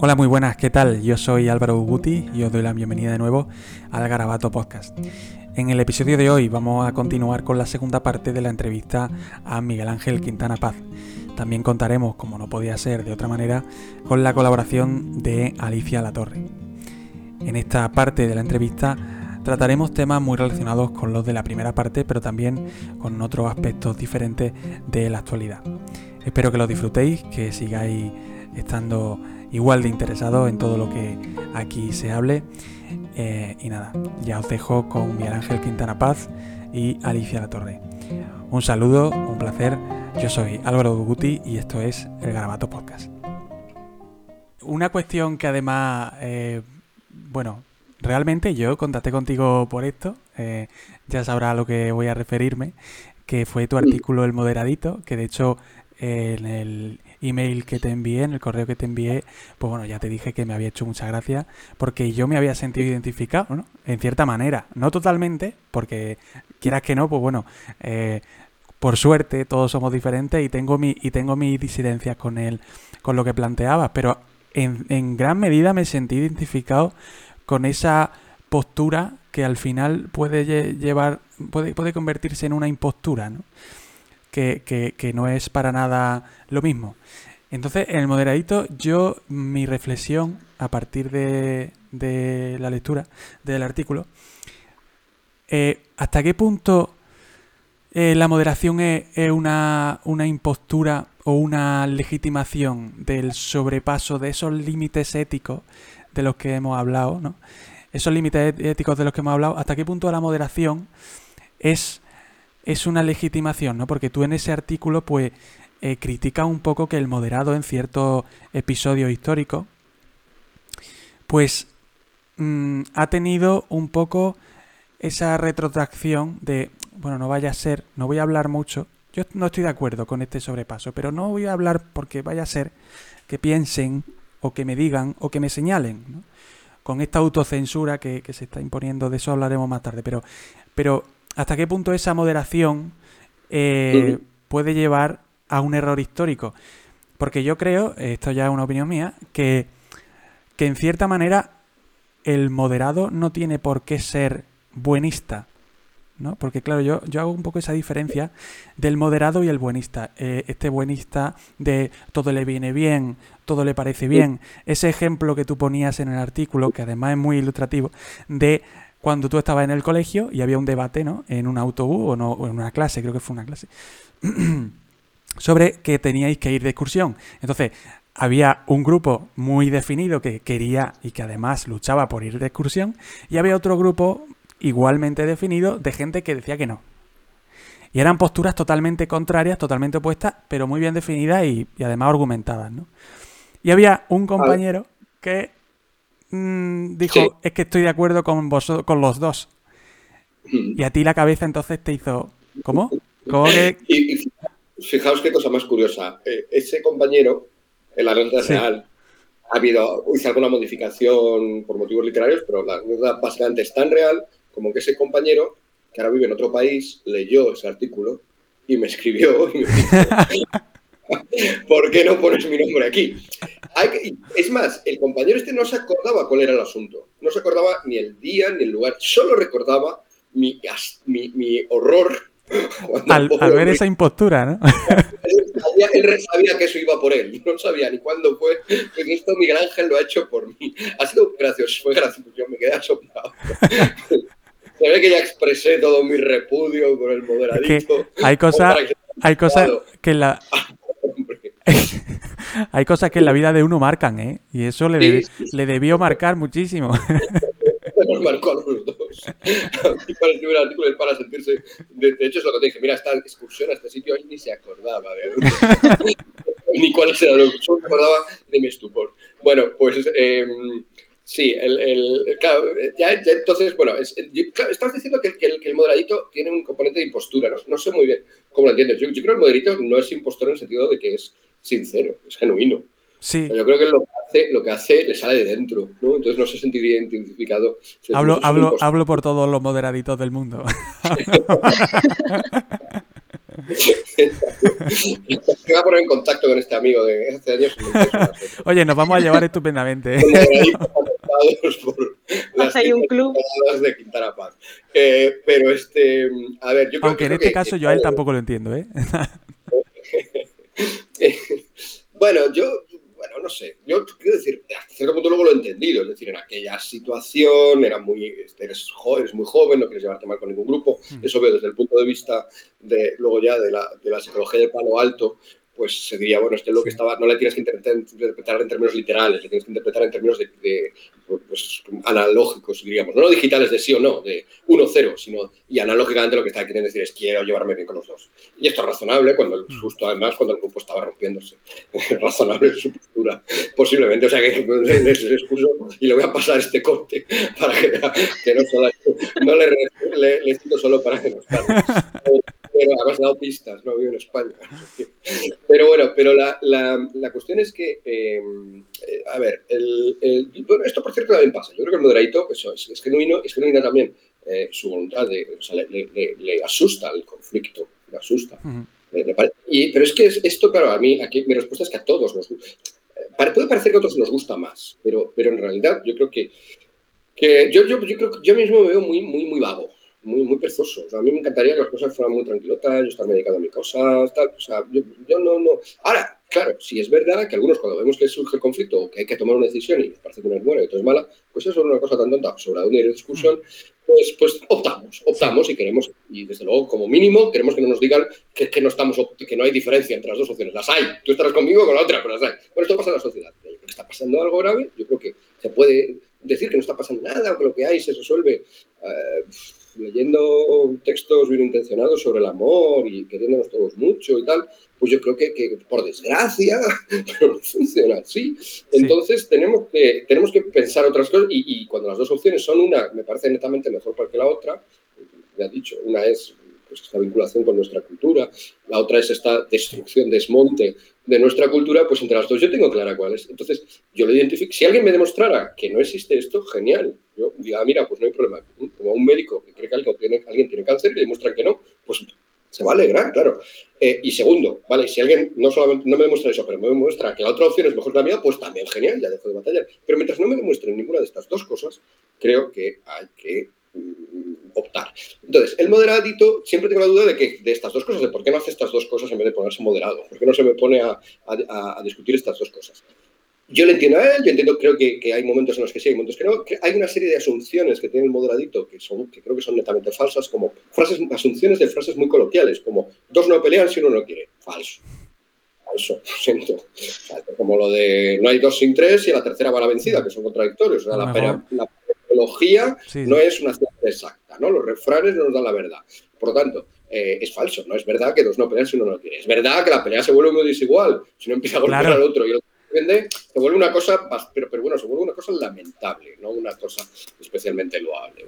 Hola, muy buenas, ¿qué tal? Yo soy Álvaro Uguti y os doy la bienvenida de nuevo al Garabato Podcast. En el episodio de hoy vamos a continuar con la segunda parte de la entrevista a Miguel Ángel Quintana Paz. También contaremos, como no podía ser de otra manera, con la colaboración de Alicia Latorre. En esta parte de la entrevista trataremos temas muy relacionados con los de la primera parte, pero también con otros aspectos diferentes de la actualidad. Espero que lo disfrutéis, que sigáis estando igual de interesados en todo lo que aquí se hable. Eh, y nada, ya os dejo con Miguel Ángel Quintana Paz y Alicia La Torre. Un saludo, un placer. Yo soy Álvaro Duguti y esto es el Garabato Podcast. Una cuestión que además, eh, bueno, realmente yo contacté contigo por esto, eh, ya sabrá a lo que voy a referirme, que fue tu artículo El Moderadito, que de hecho en el email que te envié, en el correo que te envié, pues bueno, ya te dije que me había hecho mucha gracia porque yo me había sentido identificado, ¿no? En cierta manera, no totalmente, porque quieras que no, pues bueno, eh, por suerte todos somos diferentes y tengo mi y tengo mis disidencias con él, con lo que planteabas, pero en, en gran medida me sentí identificado con esa postura que al final puede llevar, puede, puede convertirse en una impostura, ¿no? Que, no es para nada lo mismo. Entonces, en el moderadito, yo, mi reflexión a partir de, la lectura del artículo, eh, ¿hasta qué punto eh, la moderación es, una, una, impostura o una legitimación del sobrepaso de esos límites éticos de los que hemos hablado, ¿no? Esos límites éticos de los que hemos hablado, ¿hasta qué punto la moderación es es una legitimación, ¿no? Porque tú en ese artículo, pues, eh, criticas un poco que el moderado en ciertos episodios históricos, pues, mm, ha tenido un poco esa retrotracción de, bueno, no vaya a ser, no voy a hablar mucho, yo no estoy de acuerdo con este sobrepaso, pero no voy a hablar porque vaya a ser que piensen o que me digan o que me señalen, con esta autocensura que, que, se está imponiendo, de eso hablaremos más tarde, pero, pero hasta qué punto esa moderación eh, puede llevar a un error histórico. Porque yo creo, esto ya es una opinión mía, que, que en cierta manera el moderado no tiene por qué ser buenista. ¿no? Porque claro, yo, yo hago un poco esa diferencia del moderado y el buenista. Eh, este buenista de todo le viene bien, todo le parece bien. Ese ejemplo que tú ponías en el artículo, que además es muy ilustrativo, de cuando tú estabas en el colegio y había un debate, ¿no? En un autobús o, no, en una clase, creo que fue una clase, sobre que teníais que ir de excursión. Entonces, había un grupo muy definido que quería y que además luchaba por ir de excursión, y había otro grupo igualmente definido de gente que decía que no. Y eran posturas totalmente contrarias, totalmente opuestas, pero muy bien definidas y, y además argumentadas, ¿no? Y había un compañero que Mm, dijo, es que estoy de acuerdo con vos, con los dos. Y a ti la cabeza entonces te hizo, ¿cómo? ¿Cómo que... y, fijaos qué cosa más curiosa. Eh, ese compañero, en la red real, ha habido, hizo alguna modificación por motivos literarios, pero la anécdota básicamente es tan real como que ese compañero, que ahora vive en otro país, leyó ese artículo y me escribió y me dijo, ¿por qué no pones mi nombre aquí? Es más, el compañero este no se acordaba cuál era el asunto. No se acordaba ni el día ni el lugar. Solo recordaba mi, mi, horror. Al, ver esa impostura, ¿no? Él, sabía que eso iba por él. No sabía ni cuándo fue. Que esto Miguel Ángel lo ha hecho por mí. Ha sido gracioso. Fue gracioso. Yo me quedé asombrado. Se ve que ya expresé todo mi repudio por el moderadito. hay cosas hay cosas que la Hay cosas que en la vida de uno marcan, ¿eh? Y eso le, le debió marcar muchísimo. Nos marcó a los dos. para escribir el artículo para sentirse. De, hecho, es lo que te dije. Mira, esta excursión a este sitio él ni se acordaba de ni cuáles eran los. Solo se acordaba de mi estupor. Bueno, pues. Eh, Sí, el, el, claro, ya, entonces, bueno, estás diciendo que, el, que, el, moderadito tiene un componente de impostura, no, no sé muy bien cómo lo entiendes. Yo, creo que el moderadito no es impostor en el sentido de que es sincero, es genuino. Sí. yo creo que lo que, hace, lo que hace le sale de dentro, ¿no? Entonces no se sentiría identificado. Hablo, hablo, hablo por todos los moderaditos del mundo. Me voy a poner en contacto con este amigo de hace años. Oye, nos vamos a llevar estupendamente. hay un club. de Quintana Paz. Eh, pero este, a ver, yo creo Aunque en este caso yo a él tampoco lo entiendo, ¿eh? bueno, yo bueno, no sé, yo quiero decir, hasta cierto punto luego lo he entendido, es decir, en aquella situación era muy, eres, joven, eres muy joven, no quieres llevarte mal con ningún grupo, mm. eso veo desde el punto de vista de, luego ya de la, de la psicología de palo alto, pues se diría, bueno, este lo que estaba, no le tienes que interpretar en términos literales, le tienes que interpretar en términos de, pues, analógicos, diríamos, no digitales de sí o no, de 1-0, sino y analógicamente lo que está queriendo decir es quiero llevarme bien con los dos. Y esto es razonable, cuando mm. justo además cuando el grupo estaba rompiéndose. Es razonable su postura, posiblemente. O sea que les excuso y le voy a pasar este corte para que, no, solo, no le, le, le, solo para que nos pero además dado pistas, no vivo en España. Pero bueno, pero la, la, la cuestión es que, eh, a ver, el, bueno, esto por cierto también pasa. Yo creo que el moderadito, eso es, es genuino, es genuina también eh, su voluntad de, o sea, le, le, le, asusta el conflicto, le asusta. y, pero es que esto, claro, a mí, aquí mi respuesta es que a todos nos gusta. Puede parecer que a otros nos gusta más, pero, pero en realidad yo creo que, que yo, yo, yo, creo que yo mismo me veo muy, muy, muy vago muy, muy perezoso. a mí me encantaría que las cosas fueran muy tranquilotas, yo estar dedicado a mi cosas, tal. O sea, yo, no, no. Ahora, claro, si es verdad que algunos cuando vemos que surge el conflicto o que hay que tomar una decisión y parece que uno es bueno y todo es mala, pues eso es una cosa tan tonta sobre la discusión, pues, pues optamos, optamos y queremos, y desde luego, como mínimo, queremos que no nos digan que, que no estamos, que no hay diferencia entre las dos opciones. Las hay, tú estarás conmigo con la otra, pero las hay. Bueno, esto pasa en la sociedad. está pasando algo grave, yo creo que se puede decir que no está pasando nada o que lo que hay se resuelve. Eh, leyendo textos bien intencionados sobre el amor y queriéndonos todos mucho y tal, pues yo creo que, por desgracia, no funciona así. Entonces tenemos, que, tenemos que pensar otras cosas y, cuando las dos opciones son una, me parece netamente mejor para que la otra, ya dicho, una es pues, esta vinculación con nuestra cultura, la otra es esta destrucción, desmonte de nuestra cultura, pues entre las dos yo tengo clara cuál es. Entonces, yo lo identifico. Si alguien me demostrara que no existe esto, genial. Yo diga, ah, mira, pues no hay problema. Como un médico que cree que alguien tiene, cáncer y le demuestra que no, pues se va a alegrar, claro. Eh, y segundo, vale, si alguien no solamente no me demuestra eso, pero me demuestra que la otra opción es mejor que la mía, pues también genial, ya dejo de batallar. Pero mientras no me demuestren ninguna de estas dos cosas, creo que hay que optar. Entonces, el moderadito, siempre tengo la duda de que de estas dos cosas, de por qué no hace estas dos cosas en vez de ponerse moderado, por qué no se me pone a, discutir estas dos cosas. Yo le entiendo a él, yo entiendo, creo que, hay momentos en los que sí, hay momentos que no. hay una serie de asunciones que tiene el moderadito que, son, que creo que son netamente falsas, como frases, asunciones de frases muy coloquiales, como dos no pelean si uno no quiere. Falso. Falso, siento. como lo de no hay dos sin tres y la tercera va la vencida, que son contradictorios. O sea, la, la, no es una ciencia exacta, ¿no? Los refranes no nos dan la verdad. Por lo tanto, eh, es falso, no es verdad que dos no pelean si uno no quiere. Es verdad que la pelea se vuelve muy desigual. Si uno empieza a golpear al otro y el otro defiende, se vuelve una cosa, pero, pero bueno, se vuelve una cosa lamentable, no una cosa especialmente loable.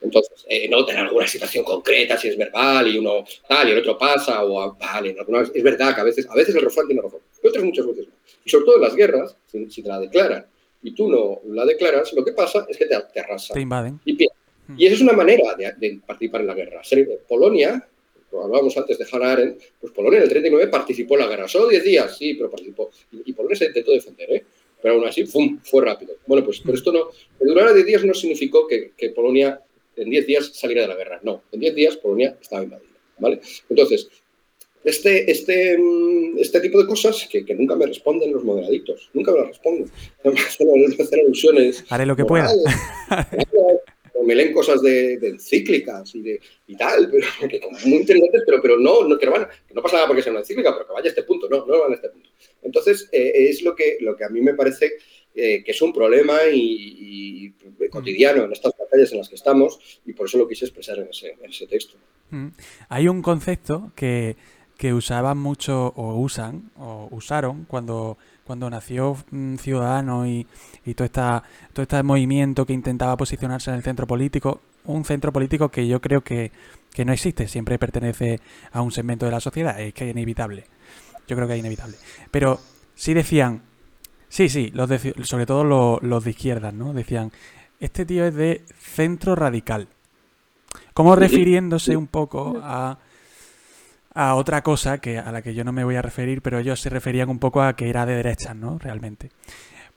Entonces, eh, no tener alguna situación concreta, si es verbal y uno tal y el otro pasa, o vale, es verdad que a veces, a veces el refrán tiene razón, pero otras muchas veces no. Y sobre todo en las guerras, si te la declaran y tú no la declaras, lo que pasa es que te, te arrasan. Te invaden. Y hmm. Y esa es una manera de, participar en la guerra. Polonia, lo hablábamos antes de Hannah Arendt, pues Polonia en el 39 participó en la guerra. Solo 10 días, sí, pero participó. Y, Polonia se intentó defender, ¿eh? Pero aún así, ¡fum!, fue rápido. Bueno, pues pero hmm. esto no, que durara 10 días no significó que, que Polonia en 10 días saliera de la guerra. No, en 10 días Polonia estaba invadida, ¿vale? Entonces, este, este, mm, este tipo de cosas que, nunca me responden los moderaditos, nunca me las responden. Me hacen alusiones. Haré lo que pueda. me leen cosas de, encíclicas y, de, y tal, pero que muy interesantes, pero, pero no, no, que no, van, que no pasa nada porque sea una encíclica, pero que vaya a este punto, no, no van a este punto. Entonces, eh, es lo que, lo que a mí me parece eh, que es un problema y, cotidiano en estas batallas en las que estamos, y por eso lo quise expresar en ese, en ese texto. Mm. Hay un concepto que que usaban mucho o usan o usaron cuando, cuando nació mm, Ciudadano y, y todo, esta, todo este movimiento que intentaba posicionarse en el centro político, un centro político que yo creo que, no existe, siempre pertenece a un segmento de la sociedad, es que es inevitable. Yo creo que es inevitable. Pero sí decían, sí, sí, los sobre todo los, los de izquierda, ¿no? Decían, este tío es de centro radical. Como refiriéndose un poco a a otra cosa que a la que yo no me voy a referir, pero ellos se referían un poco a que era de derechas, ¿no? Realmente.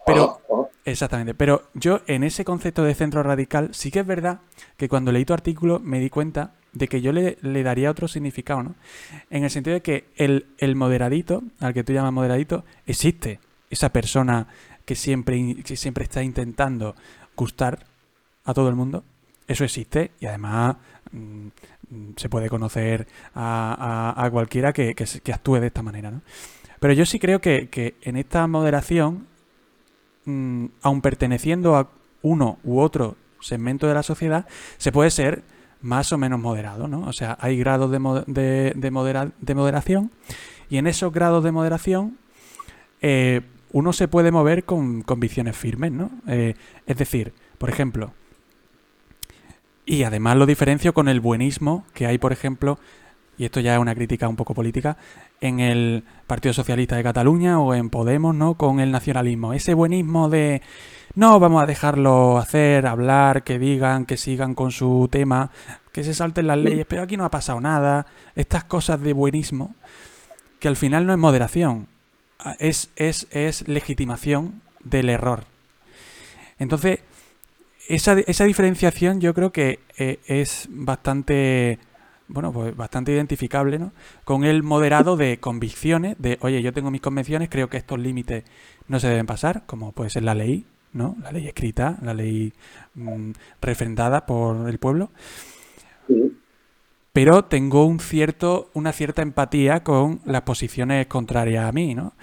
Pero, Ah, ah. exactamente, pero yo en ese concepto de centro radical sí que es verdad que cuando leí tu artículo me di cuenta de que yo le, le daría otro significado, ¿no? En el sentido de que el, el moderadito, al que tú llamas moderadito, existe. Esa persona que siempre, que siempre está intentando gustar a todo el mundo, eso existe y además mm, se puede conocer a, a- a cualquiera que, que actúe de esta manera, ¿no? Pero yo sí creo que, que en esta moderación, mm, aun perteneciendo a uno u otro segmento de la sociedad, se puede ser más o menos moderado, ¿no? O sea, hay grados de, de, de moderación y en esos grados de moderación eh, uno se puede mover con convicciones firmes, ¿no? Eh, es decir, por ejemplo, y además lo diferencio con el buenismo que hay, por ejemplo, y esto ya es una crítica un poco política, en el Partido Socialista de Cataluña o en Podemos, ¿no? Con el nacionalismo. Ese buenismo de no, vamos a dejarlo hacer, hablar, que digan, que sigan con su tema, que se salten las leyes, pero aquí no ha pasado nada. Estas cosas de buenismo, que al final no es moderación, es, es, es legitimación del error. Entonces, esa, esa diferenciación yo creo que eh, es bastante, bueno, pues bastante identificable, ¿no? Con el moderado de convicciones, de, oye, yo tengo mis convicciones, creo que estos límites no se deben pasar, como puede ser la ley, ¿no? La ley escrita, la ley mm, refrendada por el pueblo, Sí. pero tengo un cierto, una cierta empatía con las posiciones contrarias a mí, ¿no?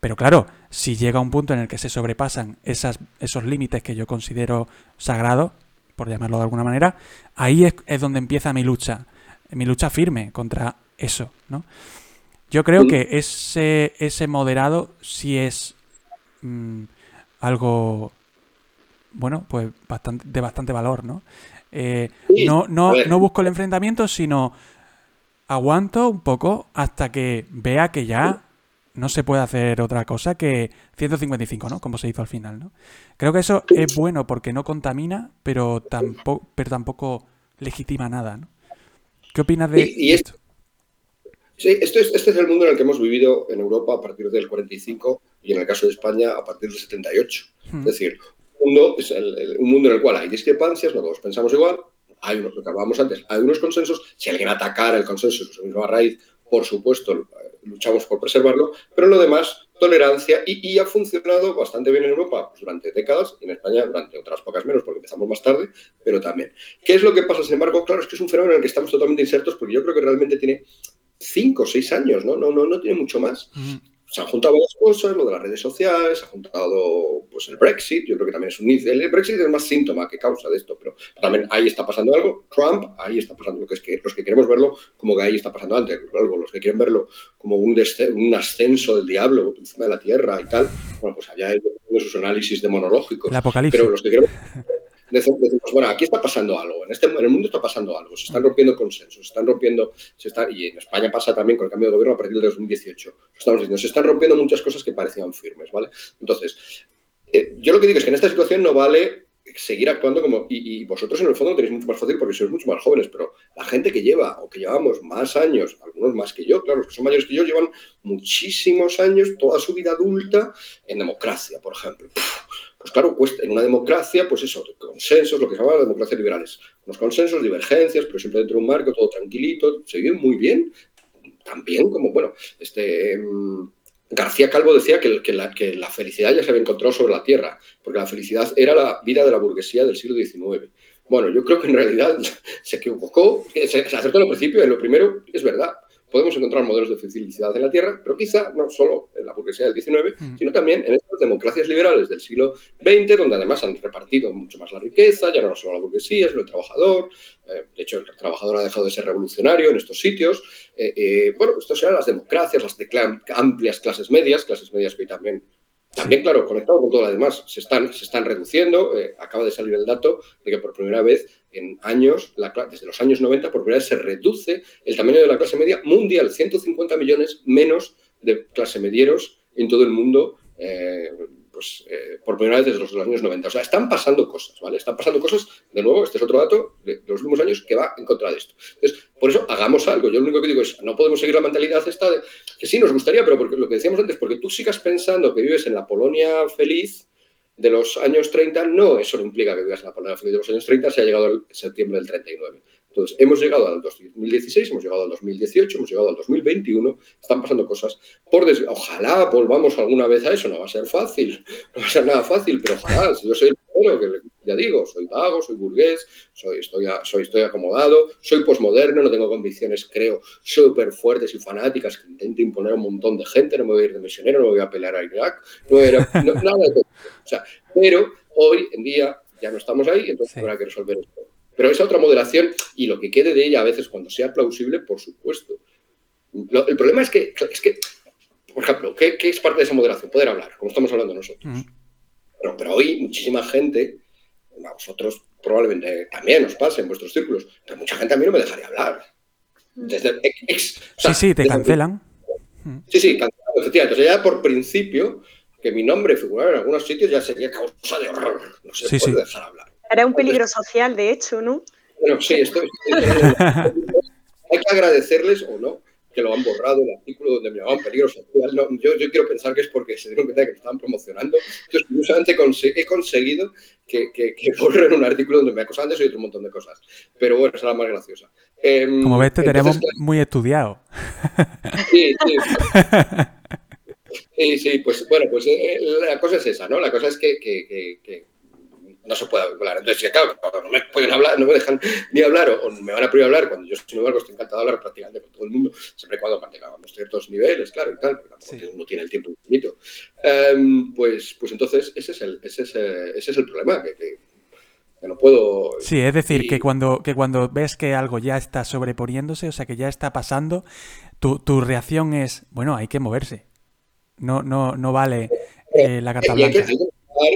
Pero claro, si llega un punto en el que se sobrepasan esas, esos límites que yo considero sagrados, por llamarlo de alguna manera, ahí es, es donde empieza mi lucha, mi lucha firme contra eso, ¿no? Yo creo Mm. que ese, ese moderado sí es mm, algo, bueno, pues bastante, de bastante valor, ¿no? Eh, no, no busco el enfrentamiento, sino aguanto un poco hasta que vea que ya no se puede hacer otra cosa que 155, ¿no? Como se hizo al final, ¿no? Creo que eso es bueno porque no contamina, pero tampoco, pero tampoco legitima nada, ¿no? ¿Qué opinas de Y- y es- esto? Sí, esto es, este es el mundo en el que hemos vivido en Europa a partir del 45 y en el caso de España a partir del 78. Hmm. Es decir, un mundo, es el- el- un mundo en el cual hay discrepancias, no todos pensamos igual, hay unos, lo que hablábamos antes, hay unos consensos, si alguien atacara el consenso de su misma raíz, por supuesto, eh, luchamos por preservarlo, pero lo demás, tolerancia y, ha funcionado bastante bien en Europa pues, durante décadas y en España durante otras pocas menos porque empezamos más tarde, pero también. ¿Qué es lo que pasa? Sin embargo, claro, es que es un fenómeno en el que estamos totalmente insertos porque yo creo que realmente tiene cinco o seis años, ¿no? No, no, no tiene mucho más. Se han juntado varias cosas, lo de las redes sociales, se ha juntado pues, el Brexit, yo creo que también es un. El Brexit es más síntoma que causa de esto, pero también ahí está pasando algo. Trump, ahí está pasando lo que es que los que queremos verlo como que ahí está pasando antes, algo, los que quieren verlo como un, un ascenso del diablo encima de la tierra y tal, bueno, pues allá hay sus análisis demonológicos. El apocalipsis. Pero los que queremos decimos, bueno, aquí está pasando algo, en, este, en el mundo está pasando algo, se están rompiendo consensos, se están rompiendo, se está, y en España pasa también con el cambio de gobierno a partir del 2018, lo estamos diciendo, se están rompiendo muchas cosas que parecían firmes, ¿vale? Entonces, eh, yo lo que digo es que en esta situación no vale seguir actuando como, y, y vosotros en el fondo lo tenéis mucho más fácil porque sois mucho más jóvenes, pero la gente que lleva o que llevamos más años, algunos más que yo, claro, los que son mayores que yo, llevan muchísimos años, toda su vida adulta, en democracia, por ejemplo. Pues claro, cuesta, en una democracia, pues eso, consensos, lo que se llama democracias liberales. Unos consensos, divergencias, pero siempre dentro de un marco, todo tranquilito, se vive muy bien. También como, bueno, este... mm, García Calvo decía que, que, la, que, la, felicidad ya se había encontrado sobre la tierra, porque la felicidad era la vida de la burguesía del siglo XIX. Bueno, yo creo que en realidad se equivocó, se, se acertó al principio, en lo primero es verdad. Podemos encontrar modelos de felicidad en la Tierra, pero quizá no solo en la burguesía del XIX, mm. sino también en estas democracias liberales del siglo XX, donde además han repartido mucho más la riqueza, ya no solo la burguesía, sino el trabajador. Eh, de hecho, el trabajador ha dejado de ser revolucionario en estos sitios. Eh, eh, bueno, estas eran las democracias, las de amplias clases medias, clases medias que hoy también también, claro, conectado con todo lo demás, se están, se están reduciendo. Eh, acaba de salir el dato de que por primera vez en años, la, desde los años 90, por primera vez se reduce el tamaño de la clase media mundial. 150 millones menos de clase medieros en todo el mundo, eh, pues, eh, por primera vez desde los, años 90. O sea, están pasando cosas, ¿vale? Están pasando cosas, de nuevo, este es otro dato de, los últimos años que va en contra de esto. Entonces, por eso hagamos algo. Yo lo único que digo es, no podemos seguir la mentalidad esta de que sí nos gustaría, pero porque lo que decíamos antes, porque tú sigas pensando que vives en la Polonia feliz de los años 30, no, eso no implica que vivas en la feliz de los años 30, se ha llegado el septiembre del 39. Entonces, hemos llegado al 2016, hemos llegado al 2018, hemos llegado al 2021, están pasando cosas. Por Ojalá volvamos alguna vez a eso, no va a ser fácil, no va a ser nada fácil, pero ojalá, si yo soy el primero, que ya digo, soy vago, soy burgués, soy, estoy, soy, estoy acomodado, soy posmoderno, no tengo convicciones, creo, súper fuertes y fanáticas que intento imponer a un montón de gente, no me voy a ir de misionero, no me voy a pelear a Irak, no era nada de todo. O sea, pero hoy en día ya no estamos ahí, entonces habrá que resolver esto. Pero esa otra moderación y lo que quede de ella a veces cuando sea plausible, por supuesto. el problema es que, es que por ejemplo, ¿qué, es parte de esa moderación? Poder hablar, como estamos hablando nosotros. Pero, hoy muchísima gente, a vosotros probablemente también os pase en vuestros círculos, pero mucha gente a mí no me dejaría hablar. Desde sí, sí, te cancelan. Sí, sí, cancelan, efectivamente. Entonces ya por principio, que mi nombre figurara en algunos sitios ya sería causa de horror. No se puede dejar hablar. Era un peligro social, de hecho, ¿no? Bueno, sí, esto, hay que agradecerles o no que lo han borrado el artículo donde me llamaban peligro social. yo, yo, quiero pensar que es porque se dieron cuenta de que lo estaban promocionando. Entonces, curiosamente he conseguido que, que, borren un artículo donde me acosaban de eso y otro montón de cosas. Pero bueno, esa es la más graciosa. Em, Como ves, te tenemos muy estudiado. Sí, sí. Sí, sí, pues bueno, pues eh, la cosa es esa, ¿no? La cosa es que, que no se puede hablar. Entonces, claro, no me pueden hablar, no me dejan ni hablar o, me van a prohibir hablar cuando yo, sin embargo, estoy encantado de hablar prácticamente con todo el mundo, siempre y cuando mantengamos ciertos niveles, claro, y tal, porque uno tiene el tiempo infinito. Em, pues, pues entonces, ese es el, ese es, ese es el problema, que, que, no puedo... Sí, es decir, que, cuando, que cuando ves que algo ya está sobreponiéndose, o sea, que ya está pasando, tu, tu reacción es, bueno, hay que moverse. No, no, no vale eh, la carta blanca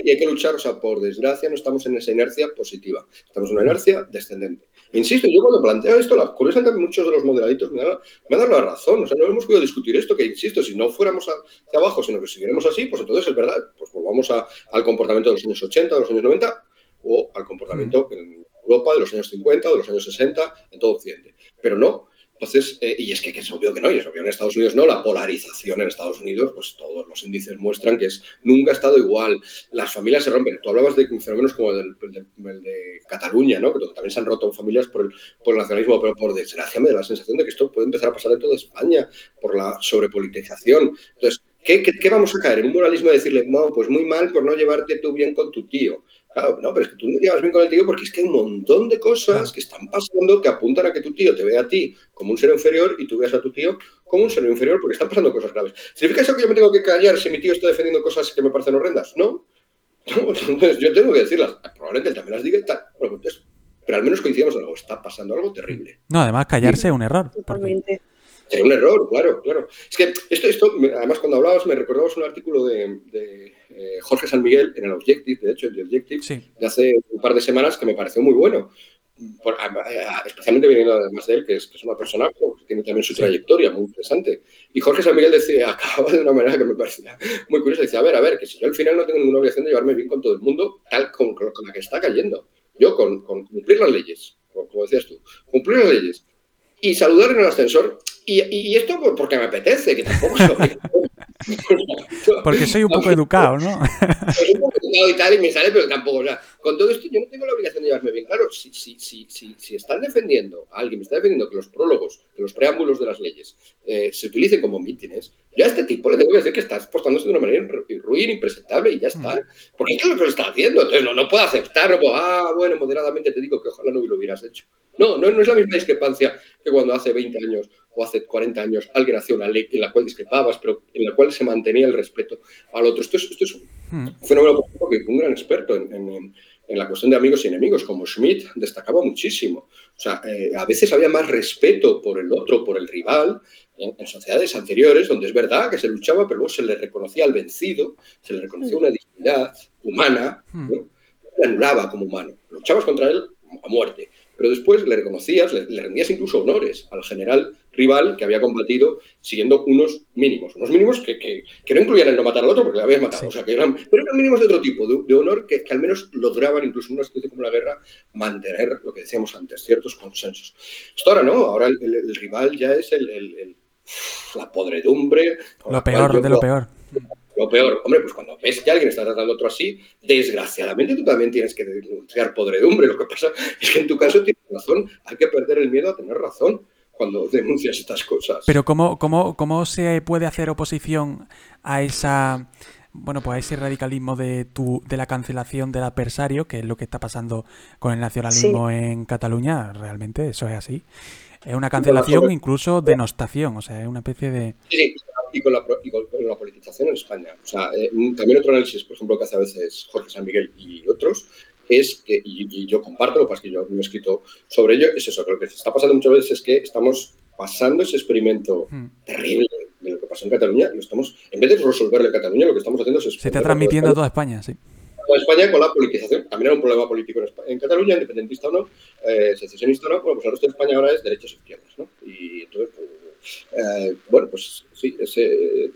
y hay que luchar, o sea, por desgracia no estamos en esa inercia positiva, estamos en una inercia descendente. Insisto, yo cuando planteo esto, la, curiosamente muchos de los moderaditos me, han dado la razón, o sea, no hemos podido discutir esto, que insisto, si no fuéramos hacia abajo, sino que siguiéramos así, pues entonces es verdad, pues volvamos al comportamiento de los años 80, de los años 90, o al comportamiento en Europa de los años 50 o de los años 60 en todo Occidente. Pero no, entonces, eh, y es que, es obvio que no, y es obvio en Estados Unidos no, la polarización en Estados Unidos, pues todos los índices muestran que es nunca ha estado igual. Las familias se rompen. Tú hablabas de fenómenos como el, de, Cataluña, ¿no? Que también se han roto familias por el, por el nacionalismo, pero por desgracia me da la sensación de que esto puede empezar a pasar en toda España por la sobrepolitización. Entonces, ¿qué, qué, qué vamos a caer? En un moralismo de decirle, no, pues muy mal por no llevarte tú bien con tu tío. Claro, no, pero es que tú no llevas bien con el tío porque es que hay un montón de cosas que están pasando que apuntan a que tu tío te vea a ti como un ser inferior y tú veas a tu tío como un ser inferior porque están pasando cosas graves. ¿Significa eso que yo me tengo que callar si mi tío está defendiendo cosas que me parecen horrendas? No. Entonces yo tengo que decirlas. Probablemente él también las diga y tal. Pues, pero al menos coincidimos en algo. Está pasando algo terrible. No, además callarse es un error. Totalmente. Sería un error, claro, claro. Es que esto, esto además cuando hablabas me recordabas un artículo de, eh, Jorge San Miguel en el Objective, de hecho, el Objective, de hace un par de semanas que me pareció muy bueno. especialmente viniendo además de él, que es, una persona que tiene también su trayectoria muy interesante. Y Jorge San Miguel decía, acababa de una manera que me parecía muy curiosa, decía, a ver, a ver, que si yo al final no tengo ninguna obligación de llevarme bien con todo el mundo, tal con, con la que está cayendo. Yo con, con cumplir las leyes, como decías tú, cumplir las leyes y saludar en el ascensor y, esto porque me apetece, que tampoco Porque soy un poco educado, ¿no? soy un poco educado y tal, y me sale, pero tampoco. O sea, con todo esto yo no tengo la obligación de llevarme bien. Claro, si, si, si, si, están defendiendo, alguien me está defendiendo que los prólogos, los preámbulos de las leyes eh, se utilicen como mítines, yo a este tipo le tengo que decir que está exportándose de una manera ruin, impresentable y ya está. Mm. Porque es lo que lo está haciendo. Entonces no, no puedo aceptarlo. ah, bueno, moderadamente te digo que ojalá no lo hubieras hecho. No, no, no es la misma discrepancia que cuando hace 20 años o hace 40 años alguien hacía una ley en la cual discrepabas, pero en la cual se mantenía el respeto al otro. Esto es, esto es un hmm. fenómeno que un gran experto en, la cuestión de amigos y enemigos, como Schmidt, destacaba muchísimo. O sea, eh, a veces había más respeto por el otro, por el rival, en, sociedades anteriores, donde es verdad que se luchaba, pero luego se le reconocía al vencido, se le reconocía una dignidad humana, hmm. ¿no? le anulaba como humano. Luchabas contra él a muerte pero después le reconocías, le, rendías incluso honores al general rival que había combatido siguiendo unos mínimos, unos mínimos que, que, no incluían el no matar al otro porque le habías matado, o sea, que eran, pero eran mínimos de otro tipo, de, honor que, al menos lograban, incluso en una situación como la guerra, mantener lo que decíamos antes, ciertos consensos. Esto ahora no, ahora el, rival ya es el, la podredumbre. Lo peor de lo peor. Lo peor, hombre, pues cuando ves que alguien está tratando a otro así, desgraciadamente tú también tienes que denunciar podredumbre. Lo que pasa es que en tu caso tienes razón, hay que perder el miedo a tener razón cuando denuncias estas cosas. Pero ¿cómo, cómo, cómo se puede hacer oposición a esa bueno, pues a ese radicalismo de tu, de la cancelación del adversario, que es lo que está pasando con el nacionalismo en Cataluña, realmente eso es así. Es una cancelación, incluso denostación, o sea, es una especie de... Sí, y con la, la politización en España. O sea, eh, también otro análisis, por ejemplo, que hace a veces Jorge San Miguel y otros, es que, y, yo comparto, lo que que yo no he escrito sobre ello, es eso, que lo que está pasando muchas veces es que estamos pasando ese experimento hmm. terrible de lo que pasó en Cataluña, lo estamos, en vez de resolverle a Cataluña, lo que estamos haciendo es... Se está transmitiendo a toda España, sí. Toda España con la politización. También era un problema político en, Cataluña, independentista o no, eh, secesionista o no, bueno, pues el resto de España ahora es derechos e izquierdas, ¿no? Y entonces, pues, eh, bueno, pues sí, ese...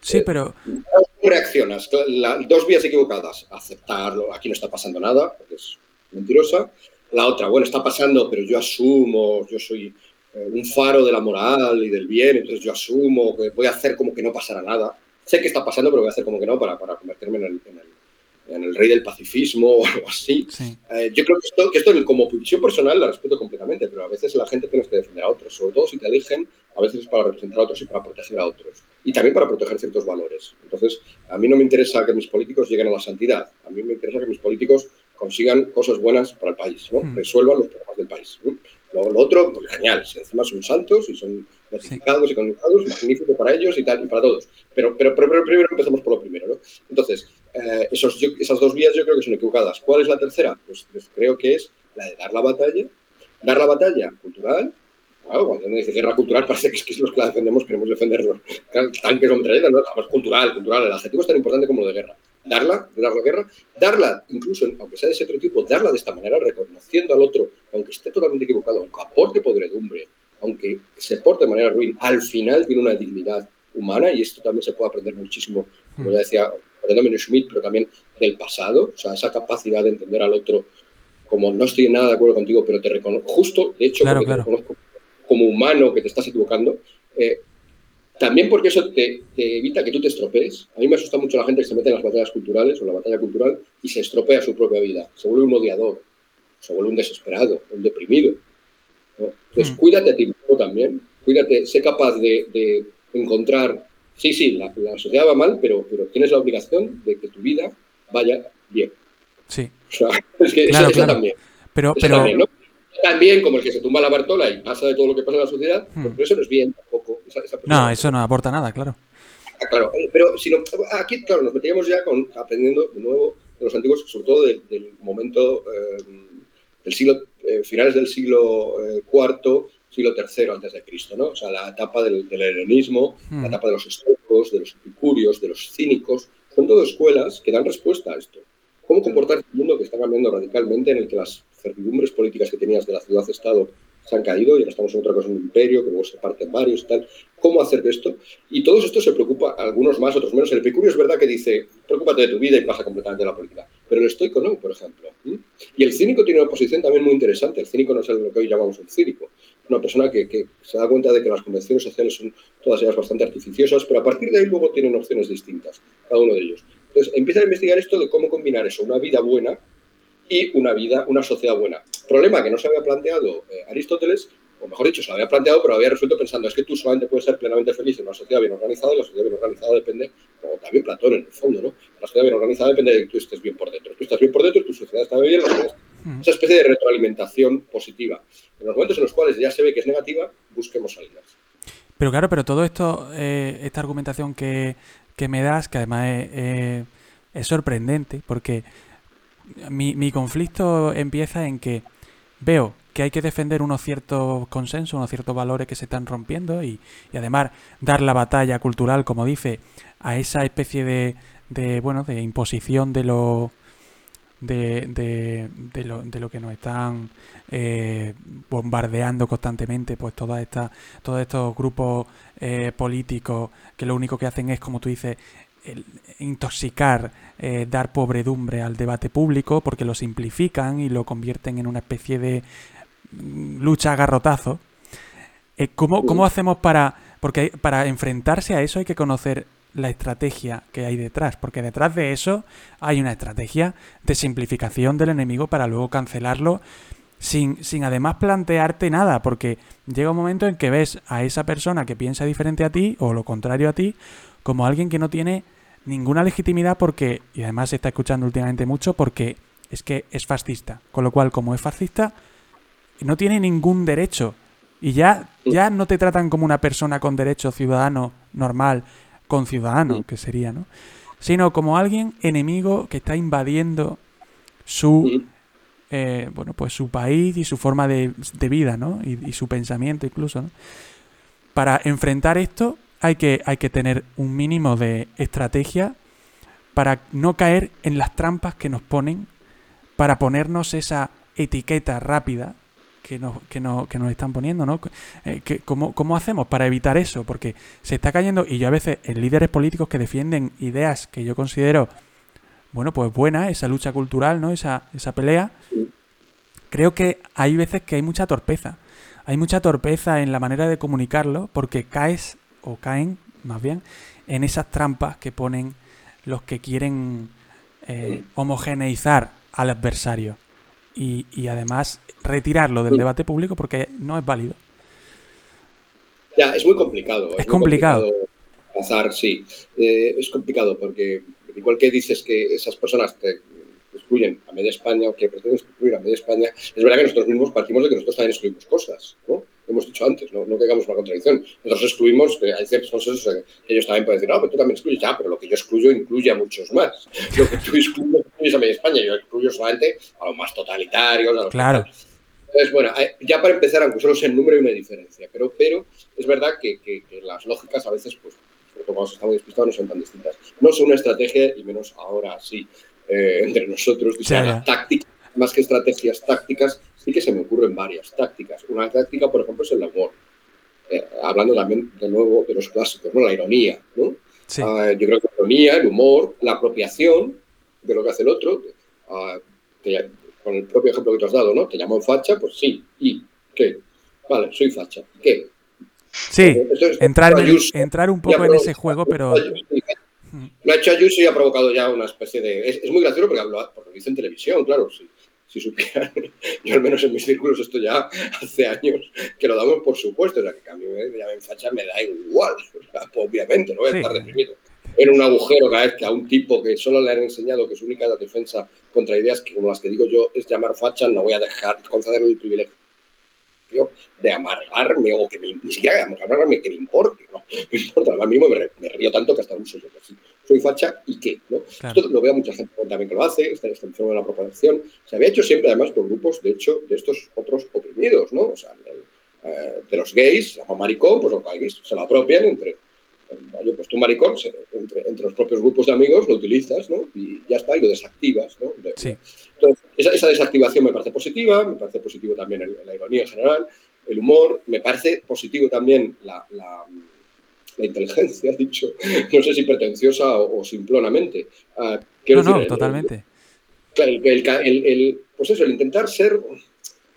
Sí, pero. ¿Cómo reaccionas? dos vías equivocadas. Aceptarlo, aquí no está pasando nada, porque es mentirosa. La otra, bueno, está pasando, pero yo asumo, yo soy eh, un faro de la moral y del bien, entonces yo asumo que voy a hacer como que no pasará nada. Sé que está pasando, pero voy a hacer como que no para, para convertirme en el, en el rey del pacifismo o algo así. Eh, yo creo que esto, que esto como visión personal la respeto completamente, pero a veces la gente tiene que defender a otros, sobre todo si te eligen, a veces es para representar a otros y para proteger a otros. Y también para proteger ciertos valores. Entonces, a mí no me interesa que mis políticos lleguen a la santidad, a mí me interesa que mis políticos consigan cosas buenas para el país, ¿no? Mm. resuelvan los problemas del país. Lo, lo, otro, pues genial, si encima son santos y son notificados y conectados, magnífico para ellos y tal, y para todos. Pero, pero, pero, primero empezamos por lo primero, ¿no? Entonces, eh, esos, esas dos vías yo creo que son equivocadas. ¿Cuál es la tercera? Pues, pues, creo que es la de dar la batalla, dar la batalla cultural. Claro, cuando uno dice guerra cultural parece que es que los que la defendemos queremos defenderlos. Tanques contra ella, ¿no? Cultural, cultural. El adjetivo es tan importante como lo de guerra. Darla, dar la guerra, darla, incluso aunque sea de ese otro tipo, darla de esta manera, reconociendo al otro, aunque esté totalmente equivocado, aunque aporte podredumbre, aunque se porte de manera ruin, al final tiene una dignidad humana y esto también se puede aprender muchísimo, como ya decía Benjamin Schmidt, pero también del pasado, o sea, esa capacidad de entender al otro como no estoy nada de acuerdo contigo, pero te reconozco, justo, de hecho, te reconozco como humano que te estás equivocando, eh, también porque eso te, evita que tú te estropees. A mí me asusta mucho la gente que se mete en las batallas culturales o la batalla cultural y se estropea su propia vida. Se vuelve un odiador, se vuelve un desesperado, un deprimido. Entonces, mm. cuídate a ti mismo también. Cuídate, sé capaz de encontrar sí, sí, la, sociedad va mal, pero, pero tienes la obligación de que tu vida vaya bien. Sí. O sea, es que claro, eso, también. Pero, pero... También, ¿no? también, como el que se tumba la Bartola y pasa de todo lo que pasa en la sociedad, hmm. pero eso no es bien tampoco. no, eso no aporta nada, claro. Ah, claro, eh, pero si no, aquí, claro, nos metíamos ya con, aprendiendo de nuevo de los antiguos, sobre todo del, momento eh, siglo, eh, finales del siglo IV, siglo III antes de Cristo, ¿no? O sea, la etapa del, del helenismo, la hmm. etapa de los estoicos, de los epicúreos, de los cínicos, son todas escuelas que dan respuesta a esto. ¿Cómo comportar un mundo que está cambiando radicalmente, en el que las certidumbres políticas que tenías de la ciudad-estado se han caído y ahora estamos en otra cosa, en un imperio, que luego se parten varios y tal. ¿Cómo hacer esto? Y todos estos se preocupa, algunos más, otros menos. El epicurio es verdad que dice, preocúpate de tu vida y pasa completamente la política. Pero el estoico no, por ejemplo. Y el cínico tiene una posición también muy interesante. El cínico no es lo que hoy llamamos un cínico una persona que, se da cuenta de que las convenciones sociales son todas ellas bastante artificiosas, pero a partir de ahí luego tienen opciones distintas, cada uno de ellos. Entonces empieza a investigar esto de cómo combinar eso, una vida buena y una vida, una sociedad buena. Problema que no se había planteado eh, Aristóteles, o mejor dicho, se lo había planteado, pero había resuelto pensando, es que tú solamente puedes ser plenamente feliz en una sociedad bien organizada, y la sociedad bien organizada depende, como también Platón en el fondo, ¿no? La sociedad bien organizada depende de que tú estés bien por dentro. Tú estás bien por dentro, tu sociedad está bien, la sociedad esa especie de retroalimentación positiva. En los momentos en los cuales ya se ve que es negativa, busquemos salidas. Pero claro, pero todo esto, eh, esta argumentación que, me das, que además es, sorprendente, porque mi, mi, conflicto empieza en que veo que hay que defender unos ciertos consensos, unos ciertos valores que se están rompiendo y, además dar la batalla cultural, como dice, a esa especie de, de bueno, de imposición de lo de, lo, que nos están eh, bombardeando constantemente, pues todas estas, todos estos grupos eh, políticos que lo único que hacen es, como tú dices, intoxicar, eh, dar pobredumbre al debate público, porque lo simplifican y lo convierten en una especie de lucha a garrotazo. ¿cómo, ¿Cómo hacemos para.? Porque para enfrentarse a eso hay que conocer la estrategia que hay detrás, porque detrás de eso hay una estrategia de simplificación del enemigo para luego cancelarlo sin, sin además plantearte nada, porque llega un momento en que ves a esa persona que piensa diferente a ti o lo contrario a ti como alguien que no tiene ninguna legitimidad porque, y además se está escuchando últimamente mucho porque es que es fascista, con lo cual como es fascista no tiene ningún derecho y ya, ya no te tratan como una persona con derecho ciudadano normal con ciudadano, que sería, ¿no? Sino como alguien enemigo que está invadiendo su, eh, bueno, pues su país y su forma de, vida, ¿no? Y, su pensamiento incluso, ¿no? Para enfrentar esto hay que, hay que tener un mínimo de estrategia para no caer en las trampas que nos ponen, para ponernos esa etiqueta rápida que nos, que que nos están poniendo, ¿no? Eh, ¿cómo, hacemos para evitar eso? Porque se está cayendo, y yo a veces en líderes políticos que defienden ideas que yo considero, bueno, pues buena, esa lucha cultural, ¿no? Esa, esa pelea, creo que hay veces que hay mucha torpeza. Hay mucha torpeza en la manera de comunicarlo porque caes, o caen más bien, en esas trampas que ponen los que quieren eh, homogeneizar al adversario y, además retirarlo del debate público porque no es válido. Ya, es muy complicado. Es, complicado. Pasar, sí. Eh, es complicado porque igual que dices que esas personas te excluyen a media España o que pretenden excluir a media España, es verdad que nosotros mismos partimos de que nosotros también excluimos cosas, ¿no? hemos dicho antes, no, no caigamos en una contradicción. Nosotros excluimos, hay ciertos cosas que ellos también pueden decir, no, pero tú también excluyes, ya, pero lo que yo excluyo incluye a muchos más. Lo que tú excluyes, excluyes a media España, yo excluyo solamente a los más totalitarios, a los Claro. Entonces, bueno, ya para empezar, aunque solo sea el número, hay una diferencia. Pero, pero es verdad que, que, las lógicas a veces, pues, cuando estamos despistados, no son tan distintas. No son una estrategia, y menos ahora sí, eh, entre nosotros, táctica, más que estrategias tácticas, sí que se me ocurren varias tácticas. Una táctica, por ejemplo, es el humor. Eh, hablando también de nuevo de los clásicos, ¿no? la ironía. ¿no? Ah, yo creo que la ironía, el humor, la apropiación de lo que hace el otro, ah, con el propio ejemplo que te has dado, ¿no? Te llaman facha, pues sí. ¿Y qué? Vale, soy facha. ¿Qué? Sí, entrar, entrar un poco en ese juego, pero... Lo ha hecho Ayuso y ha provocado ya una especie de... Es, muy gracioso porque, lo, porque lo dice en televisión, claro. Sí si supieran, yo al menos en mis círculos esto ya hace años que lo damos por supuesto, o sea, que a mí me llamen facha me da igual, obviamente, no voy a estar deprimido. En un agujero cada vez que a un tipo que solo le han enseñado que su única defensa contra ideas que, como las que digo yo es llamar facha, no voy a dejar concederle el privilegio de amargarme o que me, ni siquiera de amargarme, que me importe, ¿no? Me importa, al mismo me, me, río tanto que hasta un soy yo. Soy facha y qué, ¿no? Esto lo veo a mucha gente también que lo hace, esta extensión de la propagación. Se había hecho siempre además por grupos, de hecho, de estos otros oprimidos, ¿no? O sea, de, eh, de los gays, o maricón, pues los gays se lo apropian entre Vale, pues tú, maricón, entre, entre, los propios grupos de amigos lo utilizas, ¿no? Y ya está, y lo desactivas, ¿no? Sí. Entonces, esa, esa, desactivación me parece positiva, me parece positivo también la ironía en general, el humor, me parece positivo también la, la, la inteligencia, dicho, no sé si pretenciosa o, simplonamente. Uh, no, no, totalmente. El, el, el, pues eso, el intentar ser...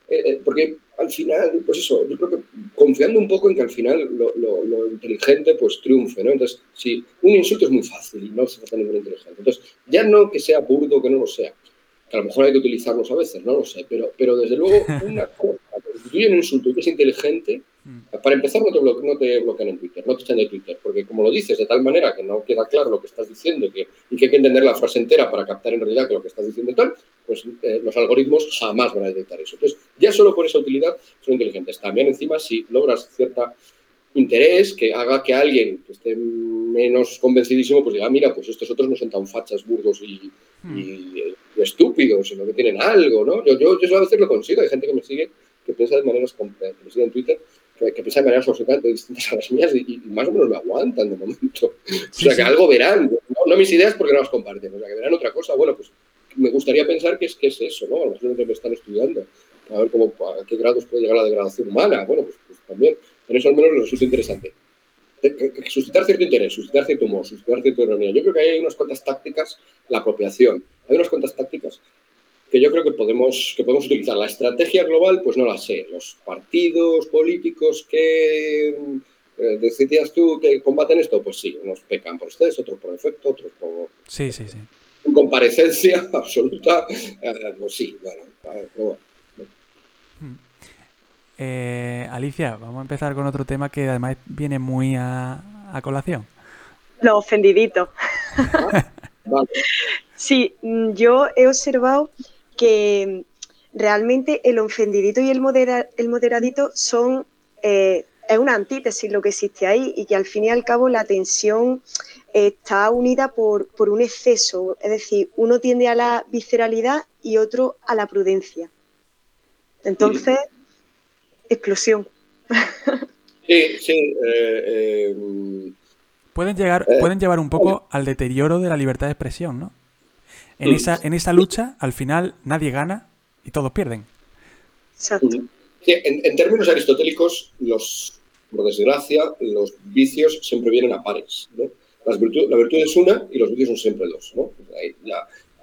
Eh, eh, porque al final, pues eso, yo creo que confiando un poco en que al final lo, lo, inteligente pues triunfe, ¿no? Entonces, si un insulto es muy fácil y no se hace ningún inteligente. Entonces, ya no que sea burdo, que no lo sea, que a lo mejor hay que utilizarlos a veces, no lo sé, pero, pero desde luego una cosa, que un insulto y que es inteligente. Para empezar, no te, no te bloquean en Twitter, no te echan de Twitter, porque como lo dices de tal manera que no queda claro lo que estás diciendo y que, y que hay que entender la frase entera para captar en realidad que lo que estás diciendo tal, pues eh, los algoritmos jamás van a detectar eso. Entonces, ya solo por esa utilidad son inteligentes. También encima, si logras cierta interés que haga que alguien que esté menos convencidísimo, pues diga, ah, mira, pues estos otros no son tan fachas, burdos y, mm. estúpidos, sino que tienen algo, ¿no? Yo, yo, yo a veces lo consigo, hay gente que me sigue que piensa de maneras, que me sigue en Twitter, que, piensan de maneras absolutamente distintas a las mías y, más o menos me aguantan de momento. o sea, que algo verán, no, mis ideas porque no las comparten, o sea, que verán otra cosa, bueno, pues me gustaría pensar que es, que es eso, ¿no? A lo mejor lo están estudiando, a ver cómo, a qué grados puede llegar la degradación humana. Bueno, pues, pues también, en eso al menos resulta interesante. Suscitar cierto interés, suscitar cierto humor, suscitar cierta ironía. Yo creo que hay unas cuantas tácticas, la apropiación, hay unas cuantas tácticas que yo creo que podemos, que podemos utilizar. La estrategia global, pues no la sé. Los partidos políticos que eh, decías tú que combaten esto, pues sí, unos pecan por ustedes, otros por efecto, otros por... Sí, sí, sí. En comparecencia absoluta, eh, pues sí, bueno, bueno. Hmm. Eh, Alicia, vamos a empezar con otro tema que además viene muy a, a colación. Los ofendiditos. Sí, mm, yo he observado que realmente el ofendidito y el, el moderadito son eh, es una antítesis lo que existe ahí y que al fin y al cabo la tensión está unida por, un exceso, es decir, uno tiende a la visceralidad y otro a la prudencia. Entonces, explosión. Sí, sí. Eh, eh, pueden, llegar, pueden llevar un poco al deterioro de la libertad de expresión, ¿no? En, esa, en esa lucha, al final, nadie gana y todos pierden. Exacto. en, términos aristotélicos, los, por desgracia, los vicios siempre vienen a pares. la virtud es una y los vicios son siempre dos. ¿no?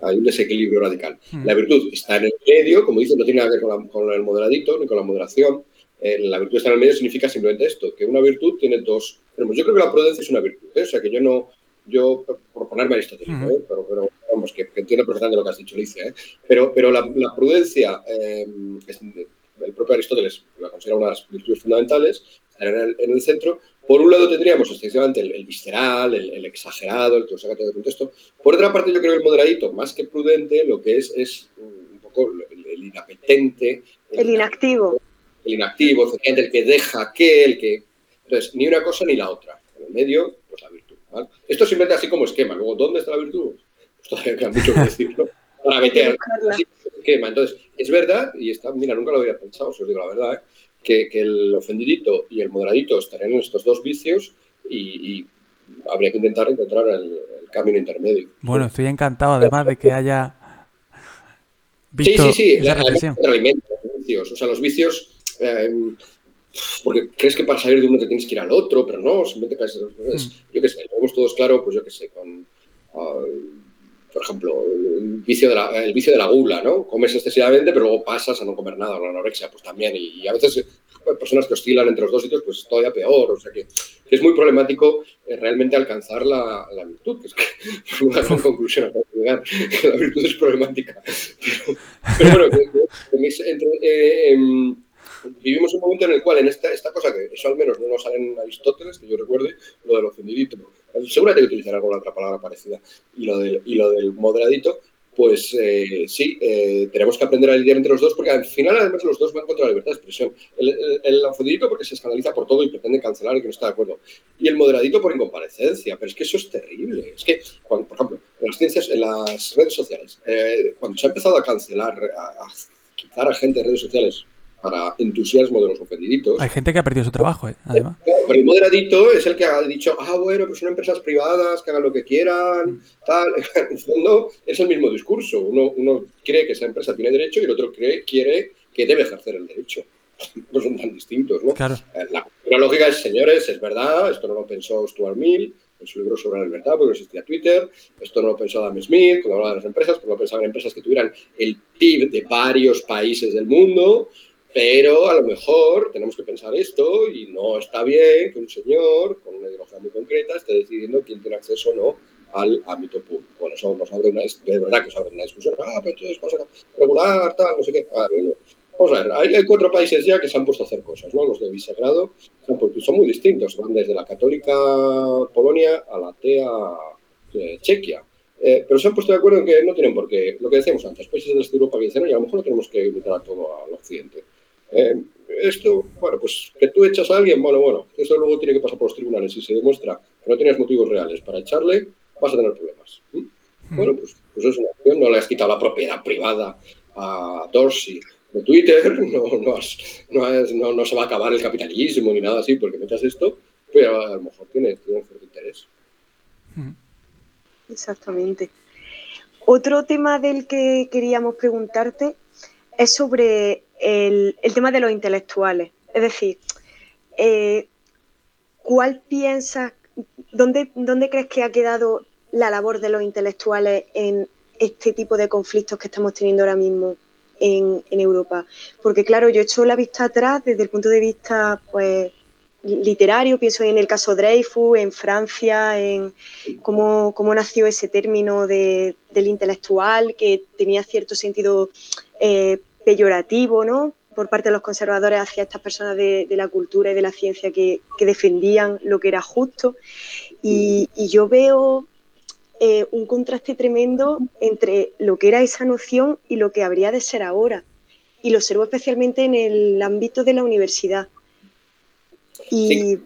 Hay, un desequilibrio radical. Hmm. La virtud está en el medio, como dicen, no tiene nada que ver con, el moderadito ni con la moderación. Eh, la virtud está en el medio significa simplemente esto, que una virtud tiene dos. Yo creo que la prudencia es una virtud, ¿eh? o sea que yo no, yo, por ponerme aristotélico, ¿eh? pero, pero, vamos, que, entiendo perfectamente lo que has dicho, Alicia, ¿eh? pero, pero la, prudencia, em, el propio Aristóteles la considera una de las virtudes fundamentales, en el, en el centro. Por un lado tendríamos excesivamente el, visceral, el, exagerado, el que os saca todo de contexto. Por otra parte, yo creo que el moderadito, más que prudente, lo que es es un poco el, inapetente. El, inactivo. El inactivo, el que deja que, el que... Entonces, ni una cosa ni la otra. En el medio, pues la virtud. Esto simplemente así como esquema. Luego, ¿dónde está la virtud? Todavía queda mucho que decir, ¿no? Para meter esquema. Entonces, es verdad, y está, mira, nunca lo había pensado, os digo la verdad, ¿eh? que, que, el ofendidito y el moderadito estarían en estos dos vicios y, habría que intentar encontrar el, camino intermedio. Bueno, estoy encantado además de que haya visto sí, sí, sí, esa reflexión. los vicios. O sea, los vicios... Eh, porque crees que para salir de uno te tienes que ir al otro, pero no, simplemente caes. Mm. Yo qué sé, lo vemos todos claro, pues yo qué sé, con. Ah, por ejemplo, el vicio, de la, el vicio de la gula, ¿no? Comes excesivamente, pero luego pasas a no comer nada, o la anorexia, pues también. Y, a veces personas que oscilan entre los dos sitios, pues todavía peor. O sea que, es muy problemático eh, realmente alcanzar la, la, virtud, que es que una gran conclusión llegar, que la virtud es problemática. Pero, bueno, entre, eh, em, vivimos un momento en el cual en esta, esta cosa, que eso al menos no nos sale en Aristóteles, que yo recuerde, lo del ofendidito, seguramente que utilizar alguna otra palabra parecida, y lo del, y lo del moderadito, pues eh, sí, eh, tenemos que aprender a lidiar entre los dos, porque al final además los dos van contra la libertad de expresión. El, el, porque se escandaliza por todo y pretende cancelar el que no está de acuerdo. Y el moderadito por incomparecencia, pero es que eso es terrible. Es que, por ejemplo, en las ciencias, en las redes sociales, eh, cuando se ha empezado a cancelar, a quitar a gente de redes sociales para entusiasmo de los ofendiditos. Hay gente que ha perdido su trabajo, ¿eh? además. Pero el moderadito es el que ha dicho, ah, bueno, pues son empresas privadas que hagan lo que quieran, tal. En el fondo es el mismo discurso. Uno, uno cree que esa empresa tiene derecho y el otro cree, quiere que debe ejercer el derecho. No son tan distintos, ¿no? Claro. Eh, la, lógica es, señores, es verdad, esto no lo pensó Stuart Mill en su libro sobre la libertad, porque no existía Twitter, esto no lo pensó Adam Smith cuando hablaba de las empresas, porque lo pensaba en empresas que tuvieran el PIB de varios países del mundo, pero a lo mejor tenemos que pensar esto y no está bien que un señor con una ideología muy concreta esté decidiendo quién tiene acceso o no al ámbito público. Bueno, eso nos abre una, de verdad que se abre una discusión. Ah, pero entonces vamos a regular, tal, no sé qué. Ah, vamos a ver, hay, cuatro países ya que se han puesto a hacer cosas, ¿no? Los de Visegrado son muy distintos, van desde la católica Polonia a la atea de Chequia. Eh, pero se han puesto de acuerdo en que no tienen por qué, lo que decíamos antes, países de Europa que dicen, y a lo mejor no tenemos que invitar a todo al occidente. Eh, esto, bueno, pues que tú echas a alguien, bueno, bueno, eso luego tiene que pasar por los tribunales y se demuestra que no tienes motivos reales para echarle, vas a tener problemas. Bueno, pues, pues, es una opción, no le has quitado la propiedad privada a Dorsey de Twitter, no, no, se va a acabar el capitalismo ni nada así porque metas esto, pero a lo mejor tiene, tiene un fuerte interés. Exactamente. otro tema del que queríamos preguntarte es sobre el, tema de los intelectuales. Es decir, eh, ¿cuál piensas, dónde, dónde crees que ha quedado la labor de los intelectuales en este tipo de conflictos que estamos teniendo ahora mismo en, Europa? Porque claro, yo he hecho la vista atrás desde el punto de vista pues literario, pienso en el caso Dreyfus, en Francia, en cómo, cómo nació ese término de, del intelectual que tenía cierto sentido eh, peyorativo, ¿no? por parte de los conservadores hacia estas personas de, la cultura y de la ciencia que, defendían lo que era justo. Y, yo veo eh, un contraste tremendo entre lo que era esa noción y lo que habría de ser ahora. Y lo observo especialmente en el ámbito de la universidad. Y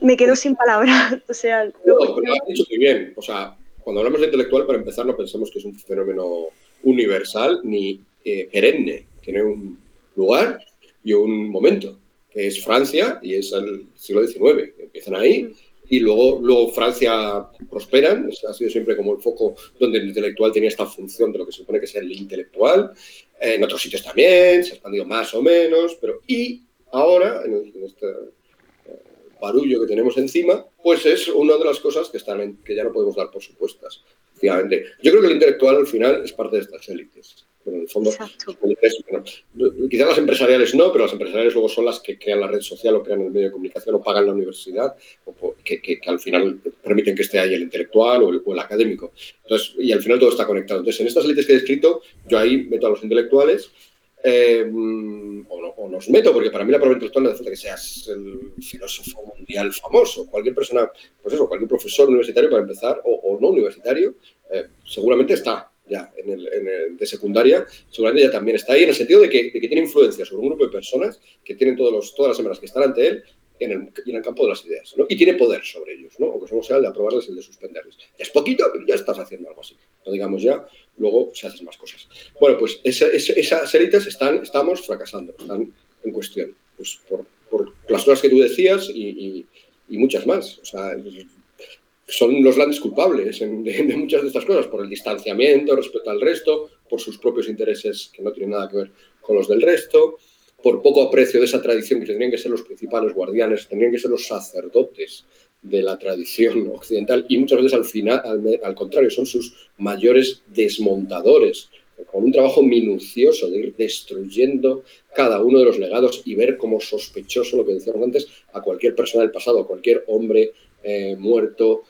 me quedo sin palabras. O sea, lo has dicho muy bien. O sea, cuando hablamos de intelectual, para empezar, no pensemos que es un fenómeno universal ni eh, perenne. Tiene un lugar y un momento, que es Francia y es el siglo XIX. Empiezan ahí y luego, luego Francia prosperan, ha sido siempre como el foco donde el intelectual tenía esta función de lo que se supone que es el intelectual. En otros sitios también, se ha expandido más o menos, pero y ahora, en, este eh, barullo que tenemos encima, pues es una de las cosas que, están que ya no podemos dar por supuestas. Yo creo que el intelectual al final es parte de estas élites. En el fondo, quizás las empresariales no, pero las empresariales luego son las que crean la red social o crean el medio de comunicación o pagan la universidad, o que, al final permiten que esté ahí el intelectual o el, académico. Entonces, y al final todo está conectado. Entonces, en estas élites que he descrito, yo ahí meto a los intelectuales eh, o, nos meto, porque para mí la prueba intelectual no hace falta que seas el filósofo mundial famoso. Cualquier persona, pues eso, cualquier profesor universitario para empezar, o, no universitario, eh, seguramente está ya en el, de secundaria, seguramente ya también está ahí, en el sentido de que, tiene influencia sobre un grupo de personas que tienen todos los, todas las semanas que están ante él en el, en el campo de las ideas, ¿no? Y tiene poder sobre ellos, ¿no? Aunque solo sea el de aprobarles el de suspenderles. es poquito, pero ya estás haciendo algo así. No digamos ya, luego se hacen más cosas. Bueno, pues esas élites están, estamos fracasando, están en cuestión, pues por, por las cosas que tú decías y, y, muchas más. O sea, son los grandes culpables de, muchas de estas cosas, por el distanciamiento respecto al resto, por sus propios intereses que no tienen nada que ver con los del resto, por poco aprecio de esa tradición que tendrían que ser los principales guardianes, tendrían que ser los sacerdotes de la tradición occidental y muchas veces al final, al, contrario, son sus mayores desmontadores, con un trabajo minucioso de ir destruyendo cada uno de los legados y ver como sospechoso, lo que decíamos antes, a cualquier persona del pasado, a cualquier hombre eh, muerto,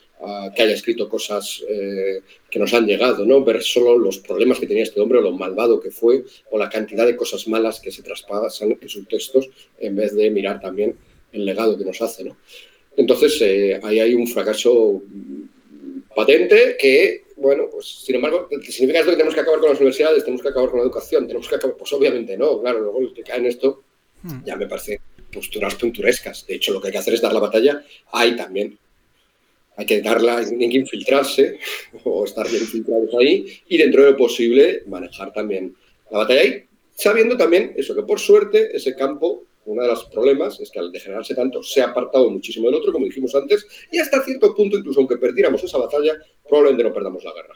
que haya escrito cosas eh, que nos han llegado, ¿no? Ver solo los problemas que tenía este hombre o lo malvado que fue o la cantidad de cosas malas que se traspasan en sus textos en vez de mirar también el legado que nos hace, ¿no? Entonces, eh, ahí hay un fracaso patente que, bueno, pues sin embargo, ¿significa esto que tenemos que acabar con las universidades, tenemos que acabar con la educación, tenemos que acabar, pues obviamente no, claro, luego el que cae en esto hmm. ya me parece posturas pinturescas. De hecho, lo que hay que hacer es dar la batalla ahí también hay que darla, hay que infiltrarse o estar bien infiltrados ahí y dentro de lo posible manejar también la batalla ahí, sabiendo también eso, que por suerte ese campo, uno de los problemas es que al degenerarse tanto se ha apartado muchísimo del otro, como dijimos antes, y hasta cierto punto, incluso aunque perdiéramos esa batalla, probablemente no perdamos la guerra.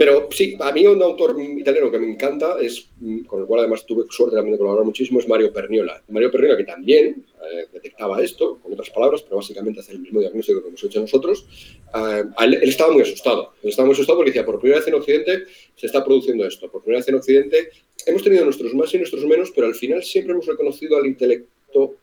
Pero sí, a mí un autor italiano que me encanta, es mm, con el cual además tuve suerte también de colaborar muchísimo, es Mario Perniola. Mario Perniola que también eh, detectaba esto, con otras palabras, pero básicamente hace el mismo diagnóstico que hemos hecho nosotros. Eh, él, estaba muy asustado. Él estaba muy asustado porque decía, por primera vez en Occidente se está produciendo esto. Por primera vez en Occidente hemos tenido nuestros más y nuestros menos, pero al final siempre hemos reconocido al intelecto,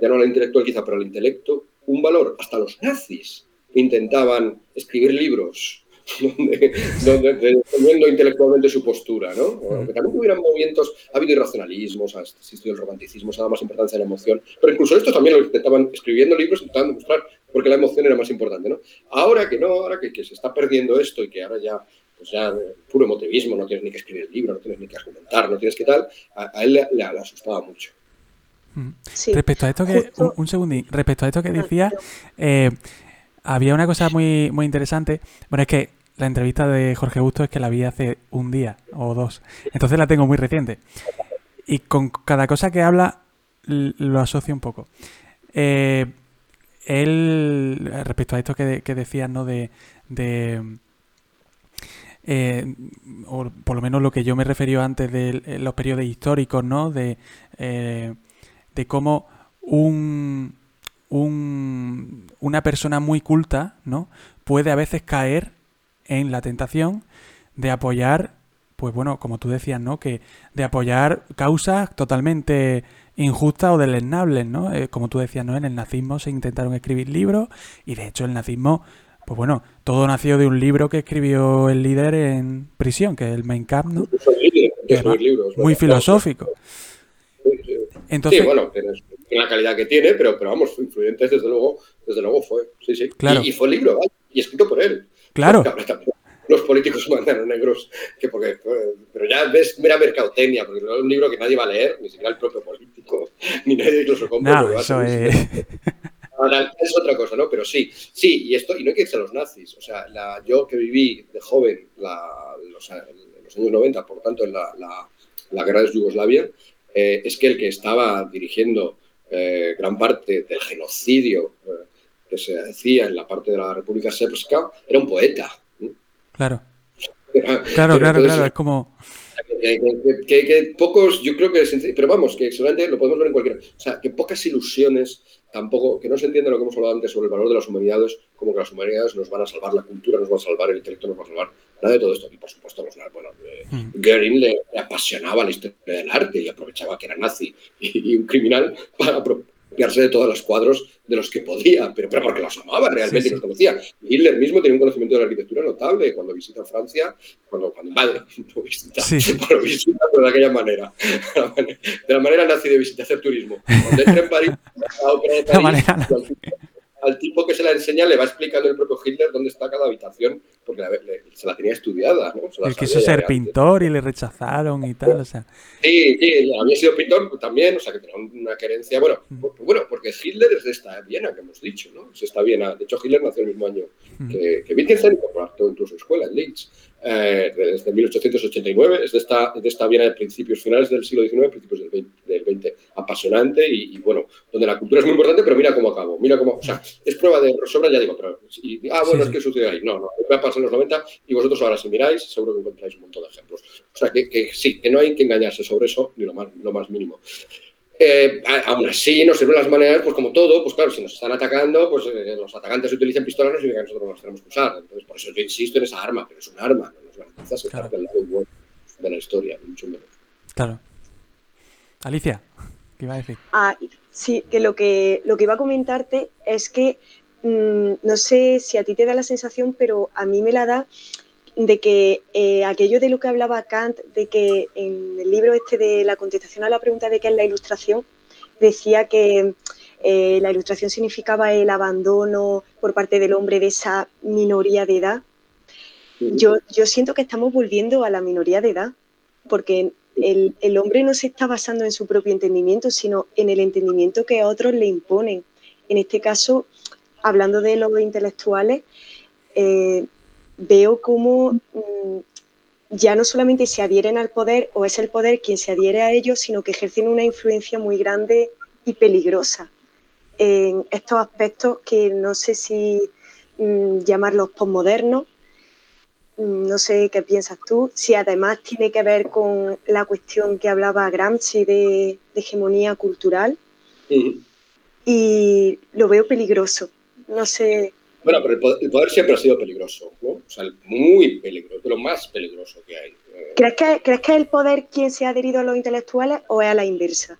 ya no al intelectual quizá, pero al intelecto, un valor. Hasta los nazis intentaban escribir libros donde, defendiendo intelectualmente su postura, ¿no? Aunque también hubieran movimientos, ha habido irracionalismos, ha existido el romanticismo, se ha dado más importancia a la emoción, pero incluso estos también lo intentaban escribiendo libros, intentaban demostrar porque la emoción era más importante, ¿no? Ahora que no, ahora que, que se está perdiendo esto y que ahora ya pues ya eh, puro emotivismo, no tienes ni que escribir el libro, no tienes ni que argumentar, no tienes que tal, a, él le, asustaba mucho. Mm. respecto a esto que, un, segundín, respecto a esto que decía, eh, había una cosa muy, muy interesante. Bueno, es que la entrevista de Jorge Busto es que la vi hace un día o dos. Entonces la tengo muy reciente. Y con cada cosa que habla lo asocio un poco. Eh, él, respecto a esto que, que decías, ¿no? De, eh, o por lo menos lo que yo me referió antes de eh, los periodos históricos, ¿no? De, de cómo un, un, una persona muy culta, ¿no? Puede a veces caer en la tentación de apoyar, pues bueno, como tú decías, ¿no? Que de apoyar causas totalmente injustas o deleznables, ¿no? como tú decías, ¿no? En el nazismo se intentaron escribir libros y de hecho el nazismo pues bueno, todo nació de un libro que escribió el líder en prisión, que es el Mein Kampf, ¿no? muy filosófico. Entonces, sí, bueno, tiene la calidad que tiene, pero, pero vamos, influyentes desde luego, desde luego fue. Sí, sí. Claro. Y, fue el libro, y escrito por él. Claro. Los políticos mandan negros, que porque, pero ya ves mera mercadotecnia, porque no es un libro que nadie va a leer, ni siquiera el propio político, ni nadie incluso compra. No, eso es... es otra cosa, ¿no? Pero sí, sí, y esto, y no hay que irse a los nazis. O sea, yo que viví de joven los, en los años 90, por tanto, en la, guerra de Yugoslavia, eh, es que el que estaba dirigiendo eh, gran parte del genocidio eh, que se hacía en la parte de la República Srpska era un poeta. Claro. claro, claro, claro, es como... Que, pocos, yo creo que, pero vamos, que seguramente lo podemos ver en cualquier, o sea, que pocas ilusiones tampoco, que no se entiende lo que hemos hablado antes sobre el valor de las humanidades, como que las humanidades nos van a salvar la cultura, nos van a salvar el intelecto, nos van a salvar nada de todo esto. Y por supuesto, los, bueno, eh, mm. Goering le, apasionaba la historia del arte y aprovechaba que era nazi y, un criminal para de todos los cuadros de los que podía, pero, pero porque los amaba realmente los conocía. Hitler mismo tenía un conocimiento de la arquitectura notable cuando visita Francia, cuando, cuando invade, no visita, cuando visita de aquella manera, de la manera nazi de visitar, hacer turismo. Cuando entra en París, la ópera de París, al tipo que se la enseña le va explicando el propio Hitler dónde está cada habitación, porque se la tenía estudiada. ¿no? Él quiso ser pintor y le rechazaron y tal, o sea. Sí, sí, había sido pintor también, o sea, que tenía una querencia. Bueno, mm. bueno, porque Hitler es de esta Viena que hemos dicho, ¿no? Es esta Viena. De hecho, Hitler nació el mismo año mm. que, que Wittgenstein, por su escuela en Linz eh, desde 1889, es de esta, de esta Viena de principios finales del siglo XIX, principios del XX, apasionante y, bueno, donde la cultura es muy importante, pero mira cómo acabó, mira cómo, o sea, es prueba de sobra, ya digo, pero, ah, bueno, es que sucede ahí, no, no, va a pasar en los 90 y vosotros ahora si miráis, seguro que encontráis un montón de ejemplos. O sea, que, que sí, que no hay que engañarse sobre eso, ni lo más, lo más mínimo. Eh, aún así, nos sirven las maneras, pues como todo, pues claro, si nos están atacando, pues eh, los atacantes utilizan pistolas, no significa que nosotros las tenemos que usar. Entonces, por eso yo insisto en esa arma, pero es un arma, no nos garantiza estar claro. del lado bueno de la historia, mucho menos. Claro. Alicia, ¿qué iba a decir? Ah, sí, que lo que, lo que iba a comentarte es que mmm, no sé si a ti te da la sensación, pero a mí me la da de que eh, aquello de lo que hablaba Kant, de que en el libro este de la contestación a la pregunta de qué es la ilustración, decía que eh, la ilustración significaba el abandono por parte del hombre de esa minoría de edad. Yo, yo siento que estamos volviendo a la minoría de edad, porque el, el, hombre no se está basando en su propio entendimiento, sino en el entendimiento que a otros le imponen. En este caso, hablando de los intelectuales, eh, veo cómo mm, ya no solamente se adhieren al poder o es el poder quien se adhiere a ellos, sino que ejercen una influencia muy grande y peligrosa en estos aspectos que no sé si mm, llamarlos posmodernos. Mm, no sé qué piensas tú, si además tiene que ver con la cuestión que hablaba Gramsci de, hegemonía cultural. Y lo veo peligroso. No sé bueno, pero el poder, siempre ha sido peligroso, ¿no? O sea, muy peligroso, lo más peligroso que hay. ¿Crees que, ¿Crees que es el poder quien se ha adherido a los intelectuales o es a la inversa?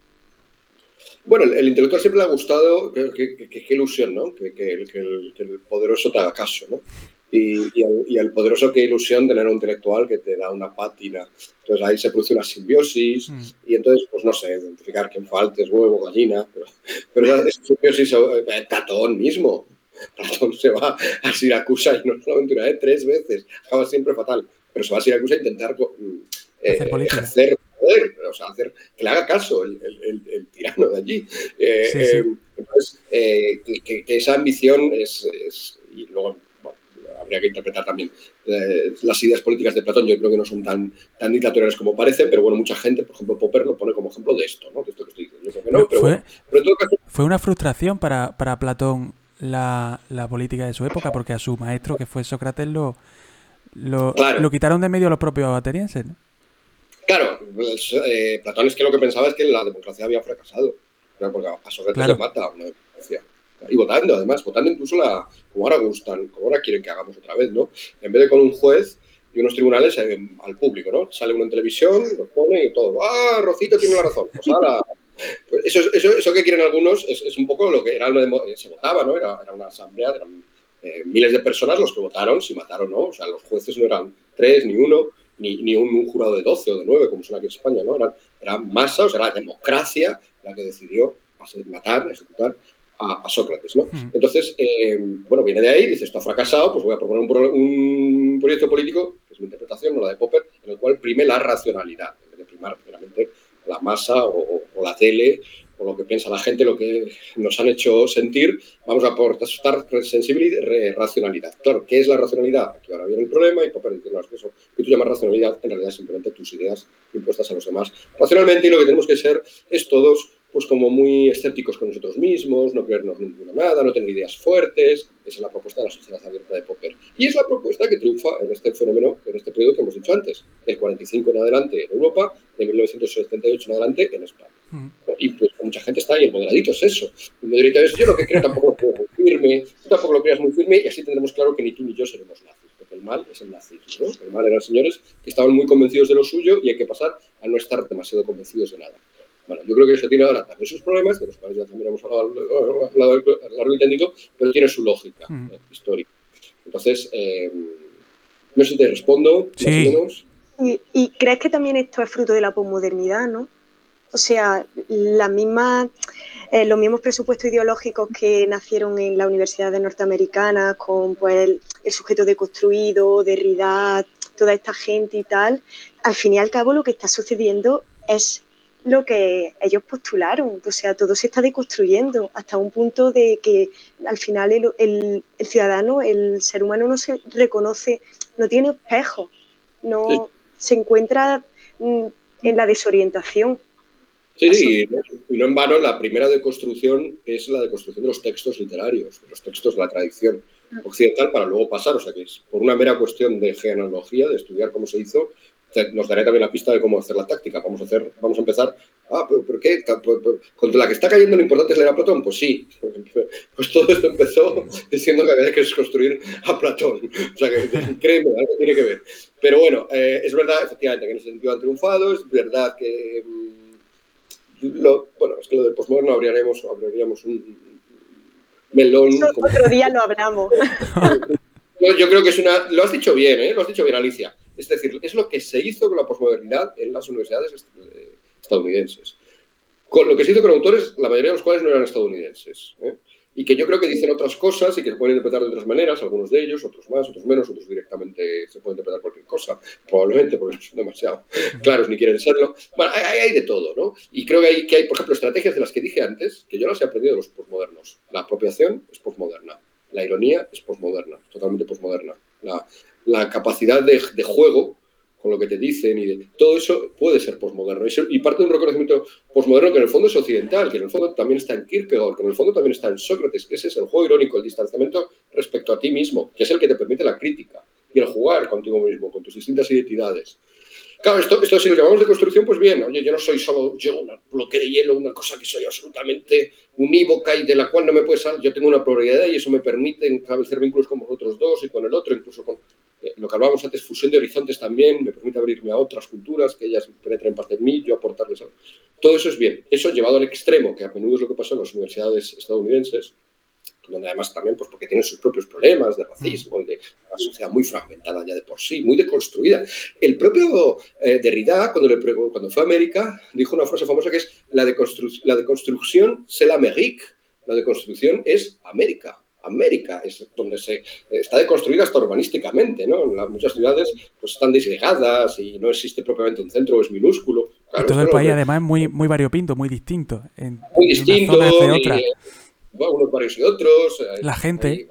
Bueno, el, intelectual siempre le ha gustado, qué ilusión, ¿no? Que, el, poderoso te haga caso, ¿no? Y, y, el, poderoso qué ilusión tener un intelectual que te da una pátina. Entonces ahí se produce una simbiosis mm. y entonces, pues no sé, identificar quién falta es huevo, gallina, pero, pero esa simbiosis, eh, tatón mismo, Platón se va a Siracusa y no solamente una vez, tres veces. Acaba siempre fatal. Pero se va a Siracusa a intentar mm, eh, hacer, poder, o sea, hacer que le haga caso el, el, tirano de allí. Eh, eh, entonces, que, esa ambición es, y luego habría que interpretar también las ideas políticas de Platón, yo creo que no son tan, tan dictatoriales como parecen, pero bueno, mucha gente, por ejemplo, Popper lo pone como ejemplo de esto, ¿no? De esto que estoy diciendo. Yo creo que no, pero, fue, pero fue una frustración para, para Platón la, la, política de su época, porque a su maestro, que fue Sócrates, lo, lo, lo quitaron de medio los propios atenienses, ¿no? Claro, pues, eh, Platón es que lo que pensaba es que la democracia había fracasado. Porque a Sócrates claro. mata una democracia. Y votando, además, votando incluso la, como ahora gustan, como ahora quieren que hagamos otra vez, ¿no? En vez de con un juez y unos tribunales eh, al público, ¿no? Sale uno en televisión, lo pone y todo. ¡Ah, Rocito tiene la razón! Pues ahora. Pues eso, eso, eso, que quieren algunos es, es, un poco lo que era se votaba, ¿no? Era, era una asamblea, eran eh, miles de personas los que votaron, si mataron no. O sea, los jueces no eran tres ni uno, ni, ni un, jurado de 12 o de 9, como son aquí en España, ¿no? Eran, eran masas, o sea, era la democracia la que decidió matar, ejecutar a, Sócrates, ¿no? Mm. Entonces, eh, bueno, viene de ahí, dice, esto ha fracasado, pues voy a proponer un, proyecto político, que es mi interpretación, no la de Popper, en el cual prime la racionalidad, en vez de primar, primeramente, la masa o, la tele o lo que piensa la gente, lo que nos han hecho sentir, vamos a aportar sensibilidad racionalidad. Claro, ¿qué es la racionalidad? Aquí ahora viene el problema y Popper dice, es eso que tú llamas racionalidad en realidad es simplemente tus ideas impuestas a los demás racionalmente y lo que tenemos que ser es todos pues como muy escépticos con nosotros mismos, no creernos ninguna nada, no tener ideas fuertes. Esa es la propuesta de la sociedad abierta de Popper. Y es la propuesta que triunfa en este fenómeno, en este periodo que hemos dicho antes, del 45 en adelante en Europa, de 1978 en adelante en España. Y pues mucha gente está ahí, el moderadito es eso. El moderadito es yo lo que creo tampoco lo creo muy firme, tú tampoco lo creas muy firme y así tendremos claro que ni tú ni yo seremos nazis, porque el mal es el nazismo. El mal eran señores que estaban muy convencidos de lo suyo y hay que pasar a no estar demasiado convencidos de nada. Bueno, yo creo que eso tiene ahora también sus problemas, de los cuales ya también hemos hablado largo y técnico, pero tiene su lógica mm. eh, histórica. Entonces, eh, no sé si te respondo, sí. más o menos. ¿Y, ¿Y, crees que también esto es fruto de la posmodernidad, no? O sea, la misma, eh, los mismos presupuestos ideológicos que nacieron en la Universidad de norteamericanas con pues, el, el sujeto deconstruido, Derrida, toda esta gente y tal, al fin y al cabo lo que está sucediendo es lo que ellos postularon. O sea, todo se está deconstruyendo hasta un punto de que al final el, el, el ciudadano, el ser humano no se reconoce, no tiene espejo, no sí. se encuentra mm, en la desorientación. Sí, sí, y no en vano la primera deconstrucción es la deconstrucción de los textos literarios, de los textos de la tradición occidental para luego pasar, o sea que es por una mera cuestión de genealogía, de estudiar cómo se hizo, nos daré también la pista de cómo hacer la táctica. Vamos a, hacer, vamos a empezar. Ah, ¿pero, pero qué? ¿Contra la que está cayendo lo importante es leer a Platón? Pues sí. Pues todo esto empezó diciendo que había que desconstruir a Platón. O sea, que créeme, algo tiene que ver. Pero bueno, eh, es verdad, efectivamente, que en ese sentido han triunfado. Es verdad que. Mm, lo, bueno, es que lo del postmoderno abriríamos, abriríamos un melón. Otro día lo hablamos. Yo, yo creo que es una. Lo has dicho bien, ¿eh? Lo has dicho bien, Alicia es decir, es lo que se hizo con la posmodernidad en las universidades estadounidenses. Con lo que se hizo con autores, la mayoría de los cuales no eran estadounidenses. ¿eh? Y que yo creo que dicen otras cosas y que se pueden interpretar de otras maneras, algunos de ellos, otros más, otros menos, otros directamente se puede interpretar cualquier cosa, probablemente porque son demasiado claros ni quieren serlo. Bueno, hay, hay de todo, ¿no? Y creo que hay, que hay, por ejemplo, estrategias de las que dije antes, que yo las he aprendido de los posmodernos. La apropiación es posmoderna, la ironía es posmoderna, totalmente posmoderna. La, la capacidad de, juego con lo que te dicen y de, todo eso puede ser posmoderno. Y, parte de un reconocimiento posmoderno que en el fondo es occidental, que en el fondo también está en Kierkegaard, que en el fondo también está en Sócrates, que ese es el juego irónico, el distanciamiento respecto a ti mismo, que es el que te permite la crítica y el jugar contigo mismo, con tus distintas identidades. Claro, esto, esto si lo llamamos de construcción, pues bien, oye, yo no soy solo yo, un bloque de hielo, una cosa que soy absolutamente unívoca y de la cual no me puedes salir. Yo tengo una probabilidad y eso me permite establecer vínculos con vosotros dos y con el otro, incluso con eh, lo que hablábamos antes, fusión de horizontes también, me permite abrirme a otras culturas, que ellas penetren parte de mí, yo aportarles algo. Todo eso es bien. Eso llevado al extremo, que a menudo es lo que pasa en las universidades estadounidenses, donde además también, pues porque tienen sus propios problemas de racismo y de una sociedad muy fragmentada ya de por sí, muy deconstruida. El propio eh, Derrida, cuando, le, cuando fue a América, dijo una frase famosa que es la, deconstru la deconstrucción c'est l'Amérique, la deconstrucción es América. América es donde se está deconstruida hasta urbanísticamente, ¿no? En muchas ciudades pues están disgregadas y no existe propiamente un centro, es minúsculo. Claro, y todo el país además es muy, muy variopinto, muy distinto. En, muy distinto. En de otra. Y, unos barrios y otros. La gente.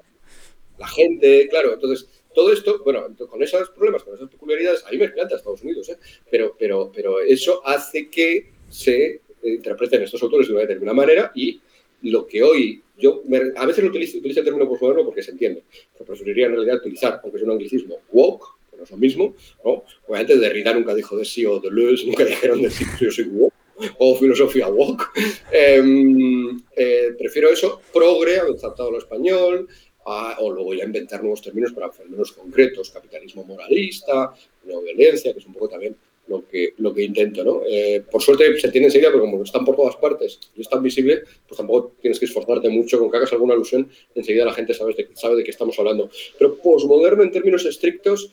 La gente, claro. Entonces, todo esto, bueno, con esos problemas, con esas peculiaridades, a mí me encanta Estados Unidos, ¿eh? pero, pero, pero eso hace que se interpreten estos autores de una determinada manera y lo que hoy, yo me, a veces lo utilizo, utilizo el término postmoderno porque se entiende, pero preferiría en realidad utilizar, aunque es un anglicismo, woke, no es lo mismo, ¿no? Obviamente Derrida nunca dijo de sí o de Deleuze nunca dijeron de sí, yo soy woke, o filosofía woke. Em, eh, prefiero eso, progre, adaptado al español, o luego ya inventar nuevos términos para fenómenos concretos, capitalismo moralista, no violencia, que es un poco también lo que, lo que intento. ¿no? Eh, por suerte se tiene enseguida, pero como están por todas partes y es tan visible, pues tampoco tienes que esforzarte mucho con que hagas alguna alusión, enseguida la gente sabe de, sabe de qué estamos hablando. Pero posmoderno en términos estrictos,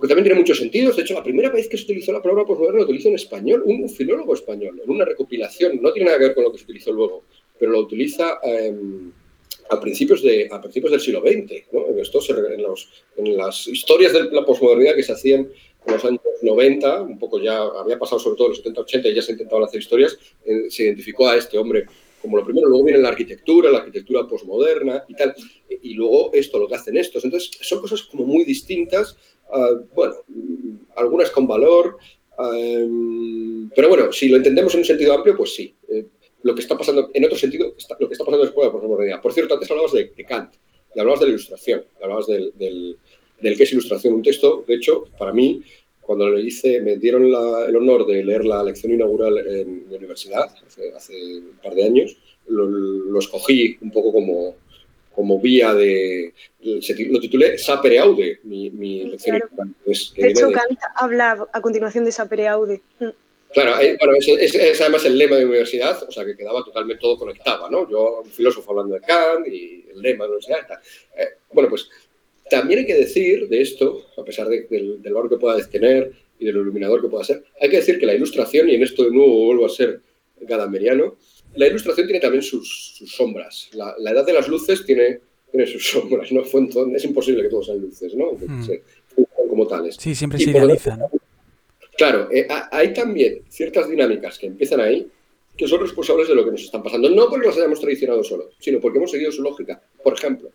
que también tiene muchos sentidos. De hecho, la primera vez que se utilizó la palabra posmoderno lo utilizó en español, un filólogo español, en una recopilación. No tiene nada que ver con lo que se utilizó luego, pero lo utiliza em, a, principios de, a principios del siglo XX. ¿no? Esto en, los, en, las historias de la posmodernidad que se hacían en los años 90, un poco ya había pasado sobre todo en los 70-80 y ya se intentaban hacer historias, eh, se identificó a este hombre como lo primero, luego viene la arquitectura, la arquitectura posmoderna y tal, y luego esto, lo que hacen estos. Entonces, son cosas como muy distintas, ah, bueno, algunas con valor, ah, pero bueno, si lo entendemos en un sentido amplio, pues sí. Eh, lo que está pasando, en otro sentido, lo que está pasando después de la posmodernidad. Por cierto, antes hablabas de, Kant, y hablabas de la ilustración, hablabas del, del, que es ilustración. Un texto, de hecho, para mí, cuando lo hice, me dieron el honor de leer la lección inaugural en la universidad hace, un par de años, lo, escogí un poco como, como vía de... Lo titulé Sapere Aude, mi, lección inaugural. Pues, de hecho, Kant habla a continuación de Sapere Aude. Mm. Claro, eh, bueno, es, es, además el lema de la universidad, o sea, que quedaba totalmente todo conectado, ¿no? Yo, un filósofo hablando de Kant y el lema de la universidad. Eh, bueno, pues también hay que decir de esto, a pesar del, valor que pueda tener y del iluminador que pueda ser, hay que decir que la ilustración, y en esto de nuevo vuelvo a ser gadameriano, la ilustración tiene también sus, sombras. La, edad de las luces tiene, tiene sus sombras, ¿no? Es imposible que todos sean luces, ¿no? Mm. como tales. Sí, siempre se idealizan. Claro, eh, hay también ciertas dinámicas que empiezan ahí que son responsables de lo que nos están pasando. No porque las hayamos tradicionado solo, sino porque hemos seguido su lógica. Por ejemplo,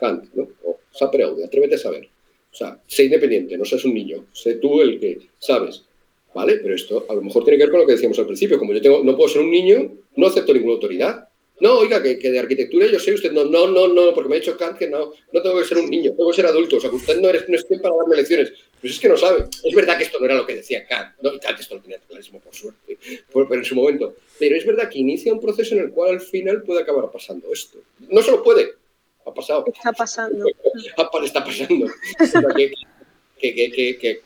Kant, ¿no? Sapreude, atrévete a saber. O sea, sé independiente, no seas un niño, sé tú el que sabes. ¿Vale? Pero esto a lo mejor tiene que ver con lo que decíamos al principio. Como yo tengo, no puedo ser un niño, no acepto ninguna autoridad. No, oiga, que, de arquitectura yo sé usted, no, no, no, no, porque me ha dicho Kant que no, no tengo que ser un niño, tengo que ser adulto. O sea, que usted no, eres, no es quien para darme lecciones. Pues es que no sabe. Es verdad que esto no era lo que decía Kant. No, Kant esto lo tenía clarísimo, por suerte, pero en su momento. Pero es verdad que inicia un proceso en el cual al final puede acabar pasando esto. No solo puede, ha pasado. Está pasando. Está pasando. que,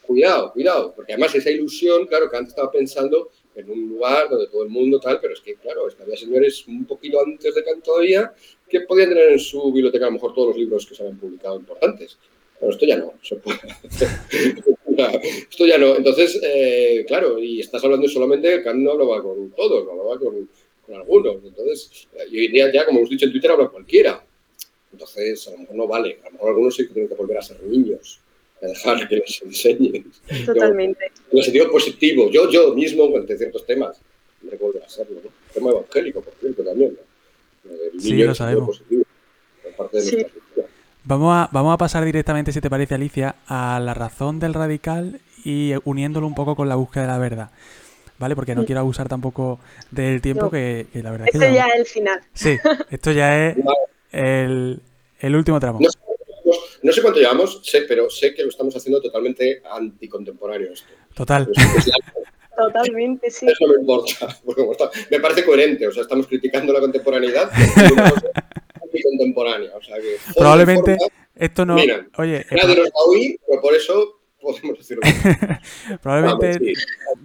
cuidado, cuidado, porque además esa ilusión, claro, que antes estaba pensando en un lugar donde todo el mundo tal, pero es que, claro, es que había señores un poquito antes de Kant todavía que podían tener en su biblioteca a lo mejor todos los libros que se habían publicado importantes. Pero esto ya no, esto ya no. Entonces, eh, claro, y estás hablando solamente, Kant no hablaba con todos, no hablaba con, con algunos. Entonces, y hoy en día ya, como hemos dicho en Twitter, habla cualquiera. Entonces, a lo mejor no vale. A lo mejor algunos sí que tienen que volver a ser niños, a dejar que les enseñen. Totalmente. en el sentido positivo. Yo, yo mismo, ante ciertos temas, me a serlo. ¿no? El tema evangélico, por cierto, también. El sí, lo sabemos. Positivo, parte de sí. Vamos a, vamos a pasar directamente, si te parece, Alicia, a la razón del radical y uniéndolo un poco con la búsqueda de la verdad. ¿Vale? Porque no quiero abusar tampoco del tiempo que, la verdad es que... Esto ya es el final. Sí, esto ya es el, el último tramo. No sé, cuánto llevamos, sé, pero sé que lo estamos haciendo totalmente anticontemporáneo esto. Total. Totalmente, sí. Eso me importa, me parece coherente, o sea, estamos criticando la contemporaneidad anticontemporánea, o sea que... Probablemente esto no... oye, nadie nos va a oír, pero por eso podemos decirlo. Probablemente,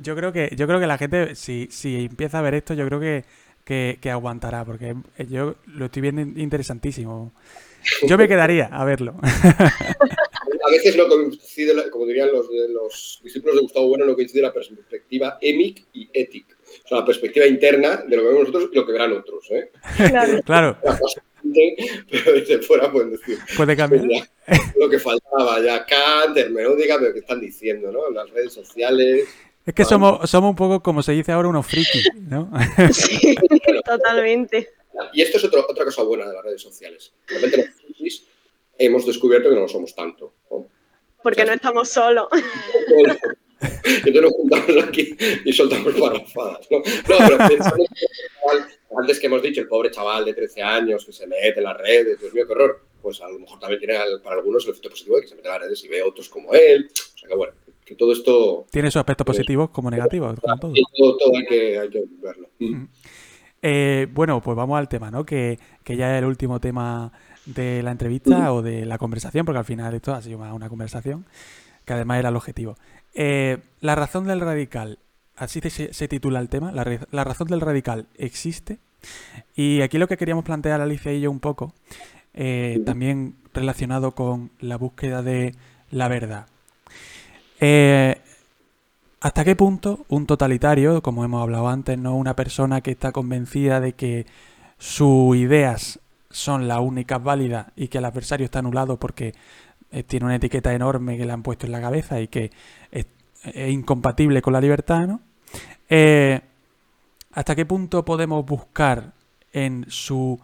yo creo que yo creo que la gente, si, si empieza a ver esto, yo creo que que, aguantará, porque yo lo estoy viendo interesantísimo. Yo me quedaría a verlo. A veces no coincide, como dirían los, los discípulos de Gustavo Bueno, no coincide la perspectiva emic y étic. O sea, la perspectiva interna de lo que vemos nosotros y lo que verán otros. ¿eh? Claro. claro. Pero desde fuera pueden decir. Puede cambiar. lo que faltaba, ya Kant, hermenéutica, pero que están diciendo, ¿no? En las redes sociales. Es que somos, somos un poco, como se dice ahora, unos frikis, ¿no? Sí, totalmente. Y esto es otra cosa buena de las redes sociales. Realmente los hemos descubierto que no lo somos tanto. Porque no estamos solos. Entonces nos juntamos aquí y soltamos parafadas. ¿no? no pero antes que hemos dicho, el pobre chaval de 13 años que se mete en las redes, Dios mío, qué horror. pues a lo mejor también tiene para algunos el efecto positivo de que se mete a las redes y ve a otros como él. O sea que bueno, que todo esto... Tiene sus aspectos positivos como negativos, como todo. todo, todo hay, que, hay que verlo. Eh, bueno, pues vamos al tema, ¿no? Que, que, ya es el último tema de la entrevista o de la conversación, porque al final esto ha sido más una conversación, que además era el objetivo. Eh, la razón del radical, así se, titula el tema, la, razón del radical existe. Y aquí lo que queríamos plantear Alicia y yo un poco, eh, también relacionado con la búsqueda de la verdad. ¿Hasta qué punto un totalitario, como hemos hablado antes, no una persona que está convencida de que sus ideas son las únicas válidas y que el adversario está anulado porque eh, tiene una etiqueta enorme que le han puesto en la cabeza y que es, incompatible con la libertad, ¿no? Eh, ¿Hasta qué punto podemos buscar en su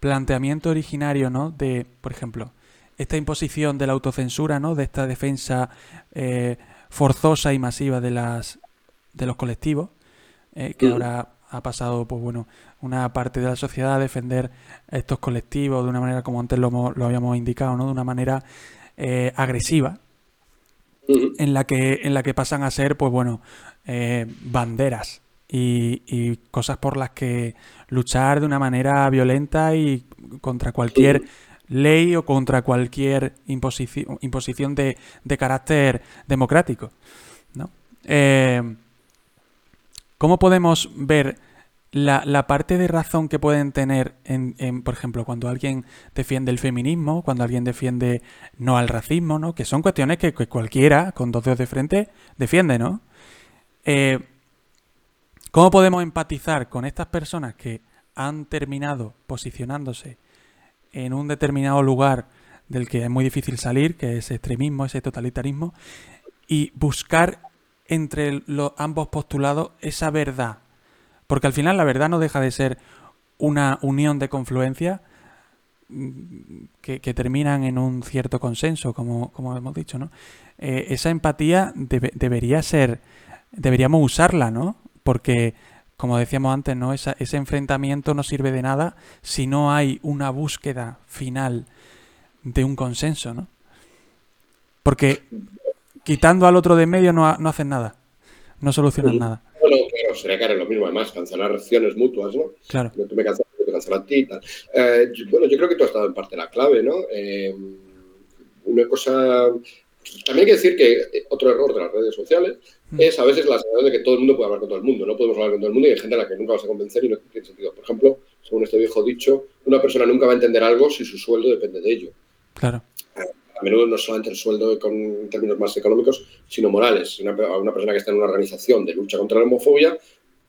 planteamiento originario, ¿no? De, por ejemplo, esta imposición de la autocensura, ¿no? De esta defensa eh, forzosa y masiva de las de los colectivos, eh, que ahora ha pasado, pues bueno, una parte de la sociedad a defender estos colectivos de una manera, como antes lo, lo habíamos indicado, ¿no? De una manera eh, agresiva, en la que en la que pasan a ser, pues bueno, eh, banderas y, y, cosas por las que luchar de una manera violenta y contra cualquier ley o contra cualquier imposición, imposición de, de carácter democrático. ¿no? Eh, ¿Cómo podemos ver la, la, parte de razón que pueden tener, en, por ejemplo, cuando alguien defiende el feminismo, cuando alguien defiende no al racismo, ¿no? que son cuestiones que, cualquiera con dos dedos de frente defiende, ¿no? Eh, ¿Cómo podemos empatizar con estas personas que han terminado posicionándose en un determinado lugar del que es muy difícil salir, que es extremismo, ese totalitarismo, y buscar entre los ambos postulados esa verdad. Porque al final la verdad no deja de ser una unión de confluencia mm, que, terminan en un cierto consenso, como, como hemos dicho, ¿no? Eh, esa empatía debería ser, deberíamos usarla, ¿no? Porque como decíamos antes, ¿no? ese enfrentamiento no sirve de nada si no hay una búsqueda final de un consenso, ¿no? Porque quitando al otro de medio no, no hacen nada, no solucionan nada. Bueno, claro, sería que lo mismo, además, cancelar acciones mutuas, ¿no? Claro. Tú me cancelas, yo te cancelo a ti y tal. Eh, bueno, yo creo que tú has estado en parte la clave, ¿no? Eh, una cosa también hay que decir que eh, otro error de las redes sociales mm. es a veces la sensación de que todo el mundo puede hablar con todo el mundo. No podemos hablar con todo el mundo y hay gente a la que nunca vas a convencer y no tiene sentido. Por ejemplo, según este viejo dicho, una persona nunca va a entender algo si su sueldo depende de ello. Claro. A menudo no solamente el sueldo en términos más económicos, sino morales. Una, una persona que está en una organización de lucha contra la homofobia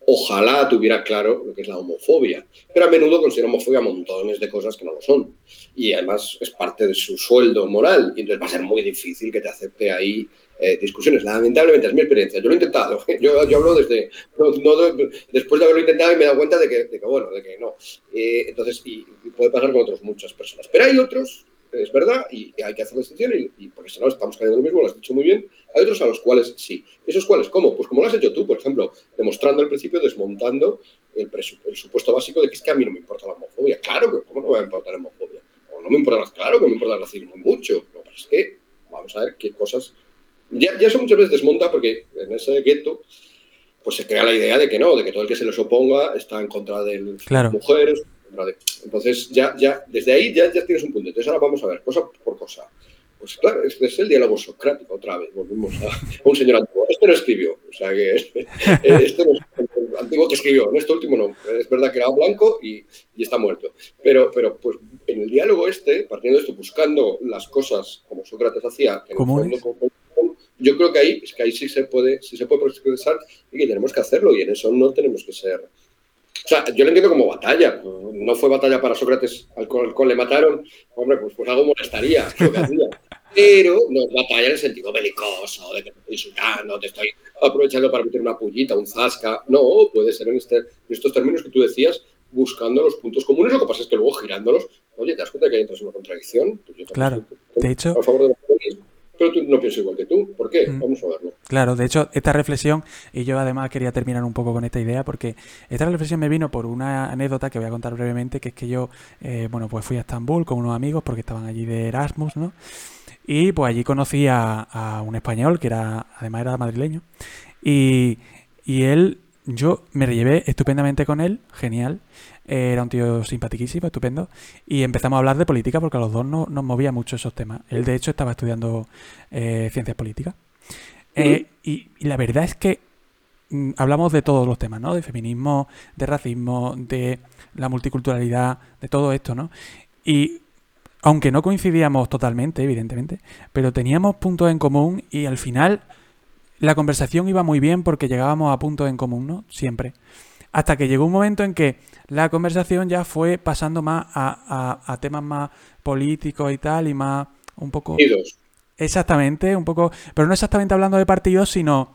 ojalá tuviera claro lo que es la homofobia, pero a menudo considera homofobia montones de cosas que no lo son. Y además es parte de su sueldo moral, y entonces va a ser muy difícil que te acepte ahí eh, discusiones. Lamentablemente es mi experiencia, yo lo he intentado, yo, hablo desde, después de haberlo intentado y me he dado cuenta de que, bueno, de que no. Eh, entonces, y, puede pasar con otras muchas personas. Pero hay otros es verdad y hay que hacer la distinción y, porque si no estamos cayendo lo mismo, lo has dicho muy bien. Hay otros a los cuales sí. ¿Esos cuáles? ¿Cómo? Pues como lo has hecho tú, por ejemplo, demostrando al principio, desmontando el, supuesto básico de que es que a mí no me importa la homofobia. Claro que, ¿cómo no me va a importar la homofobia? O no me importa, claro que me importa el racismo mucho. Lo que pasa es que vamos a ver qué cosas... Ya, ya eso muchas veces desmonta porque en ese gueto pues se crea la idea de que no, de que todo el que se les oponga está en contra de las mujeres, entonces, ya, ya, desde ahí ya, ya tienes un punto. Entonces, ahora vamos a ver, cosa por cosa. Pues claro, este es el diálogo socrático otra vez. Volvemos a, un señor antiguo. Este no escribió, o sea que este, este no es el antiguo que escribió, en este último no. Es verdad que era blanco y, y, está muerto. Pero, pero pues en el diálogo este, partiendo de esto, buscando las cosas como Sócrates hacía, en el fondo, yo creo que ahí, es que ahí sí se puede, sí se puede progresar y que tenemos que hacerlo y en eso no tenemos que ser o sea, yo lo entiendo como batalla. No fue batalla para Sócrates, al cual, le mataron. Hombre, pues, pues algo molestaría lo que hacía. Pero no es batalla en el sentido belicoso, de que te estoy insultando, te estoy aprovechando para meter una pullita, un zasca. No, puede ser en, este, estos términos que tú decías, buscando los puntos comunes. Lo que pasa es que luego girándolos, oye, ¿te das cuenta que hay entras en una contradicción? Pues claro, de hecho, pero tú no piensas igual que tú. ¿Por qué? Mm. Vamos a verlo. Claro, de hecho, esta reflexión, y yo además quería terminar un poco con esta idea, porque esta reflexión me vino por una anécdota que voy a contar brevemente, que es que yo, eh, bueno, pues fui a Estambul con unos amigos porque estaban allí de Erasmus, ¿no? Y pues allí conocí a, un español que era, además era madrileño, y, y él, yo me llevé estupendamente con él, genial, era un tío simpaticísimo, estupendo. Y empezamos a hablar de política porque a los dos no, nos movía mucho esos temas. Él, de hecho, estaba estudiando eh, ciencias políticas. Eh, y, la verdad es que mm, hablamos de todos los temas, ¿no? De feminismo, de racismo, de la multiculturalidad, de todo esto, ¿no? Y aunque no coincidíamos totalmente, evidentemente, pero teníamos puntos en común y al final la conversación iba muy bien porque llegábamos a puntos en común, ¿no? Siempre. Hasta que llegó un momento en que la conversación ya fue pasando más a, temas más políticos y tal, y más un poco... Exactamente, un poco, pero no exactamente hablando de partidos, sino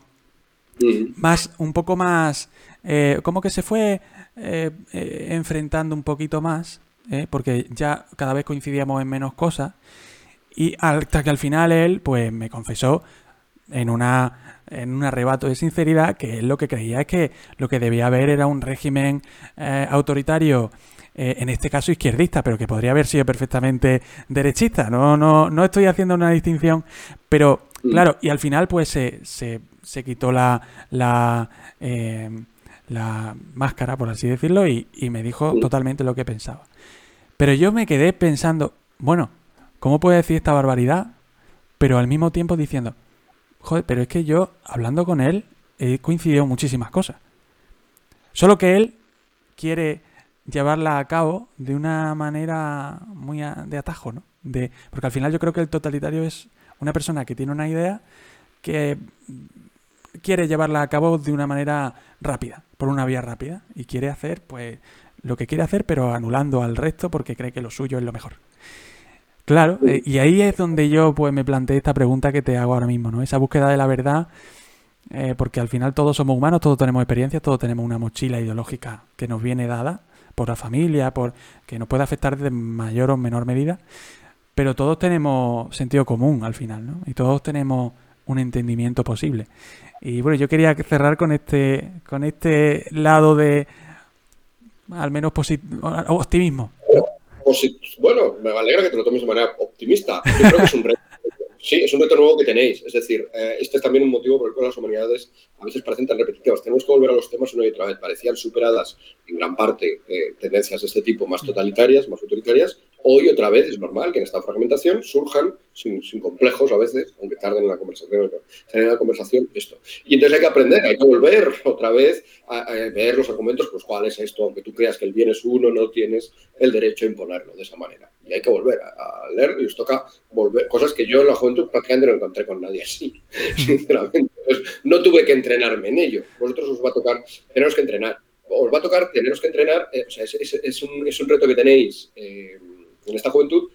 más, un poco más, eh, como que se fue eh, eh, enfrentando un poquito más, porque ya cada vez coincidíamos en menos cosas, y hasta que al final él, pues me confesó en una en un arrebato de sinceridad que él lo que creía es que lo que debía haber era un régimen eh, autoritario eh, en este caso izquierdista, pero que podría haber sido perfectamente derechista. No, no, no estoy haciendo una distinción, pero mm. claro, y al final pues se, se, se quitó la, la, eh, la, máscara, por así decirlo, y, y me dijo mm. totalmente lo que pensaba. Pero yo me quedé pensando, bueno, ¿cómo puede decir esta barbaridad? Pero al mismo tiempo diciendo, Joder, pero es que yo, hablando con él, he coincidido muchísimas cosas. Solo que él quiere llevarla a cabo de una manera muy de atajo, ¿no? De, porque al final yo creo que el totalitario es una persona que tiene una idea que quiere llevarla a cabo de una manera rápida, por una vía rápida, y quiere hacer, pues, lo que quiere hacer, pero anulando al resto porque cree que lo suyo es lo mejor. Claro, eh, y ahí es donde yo pues me planteé esta pregunta que te hago ahora mismo, ¿no? Esa búsqueda de la verdad, eh, porque al final todos somos humanos, todos tenemos experiencias, todos tenemos una mochila ideológica que nos viene dada por la familia, por que nos puede afectar de mayor o menor medida, pero todos tenemos sentido común al final, ¿no? Y todos tenemos un entendimiento posible. Y bueno, yo quería cerrar con este, con este lado de al menos optimismo. Bueno, me alegra que te lo tomes de manera optimista. Yo creo que es un reto. Sí, es un reto nuevo que tenéis. Es decir, eh, este es también un motivo por el cual las humanidades a veces parecen tan repetitivas. Tenemos que volver a los temas una y otra vez. Parecían superadas en gran parte eh, tendencias de este tipo más totalitarias, más autoritarias. Hoy otra vez es normal que en esta fragmentación surjan, sin, complejos a veces, aunque tarden en la conversación, en la conversación esto. Y entonces hay que aprender, hay que volver otra vez a, ver los argumentos, pues cuál es esto, aunque tú creas que el bien es uno, no tienes el derecho a imponerlo de esa manera. Y hay que volver a, leer y os toca volver, cosas que yo en la juventud prácticamente no encontré con nadie así, sinceramente. no tuve que entrenarme en ello. Vosotros os va a tocar, teneros que entrenar. Os va a tocar teneros que entrenar, eh, es, un, es, un, reto que tenéis. Eh, en esta juventud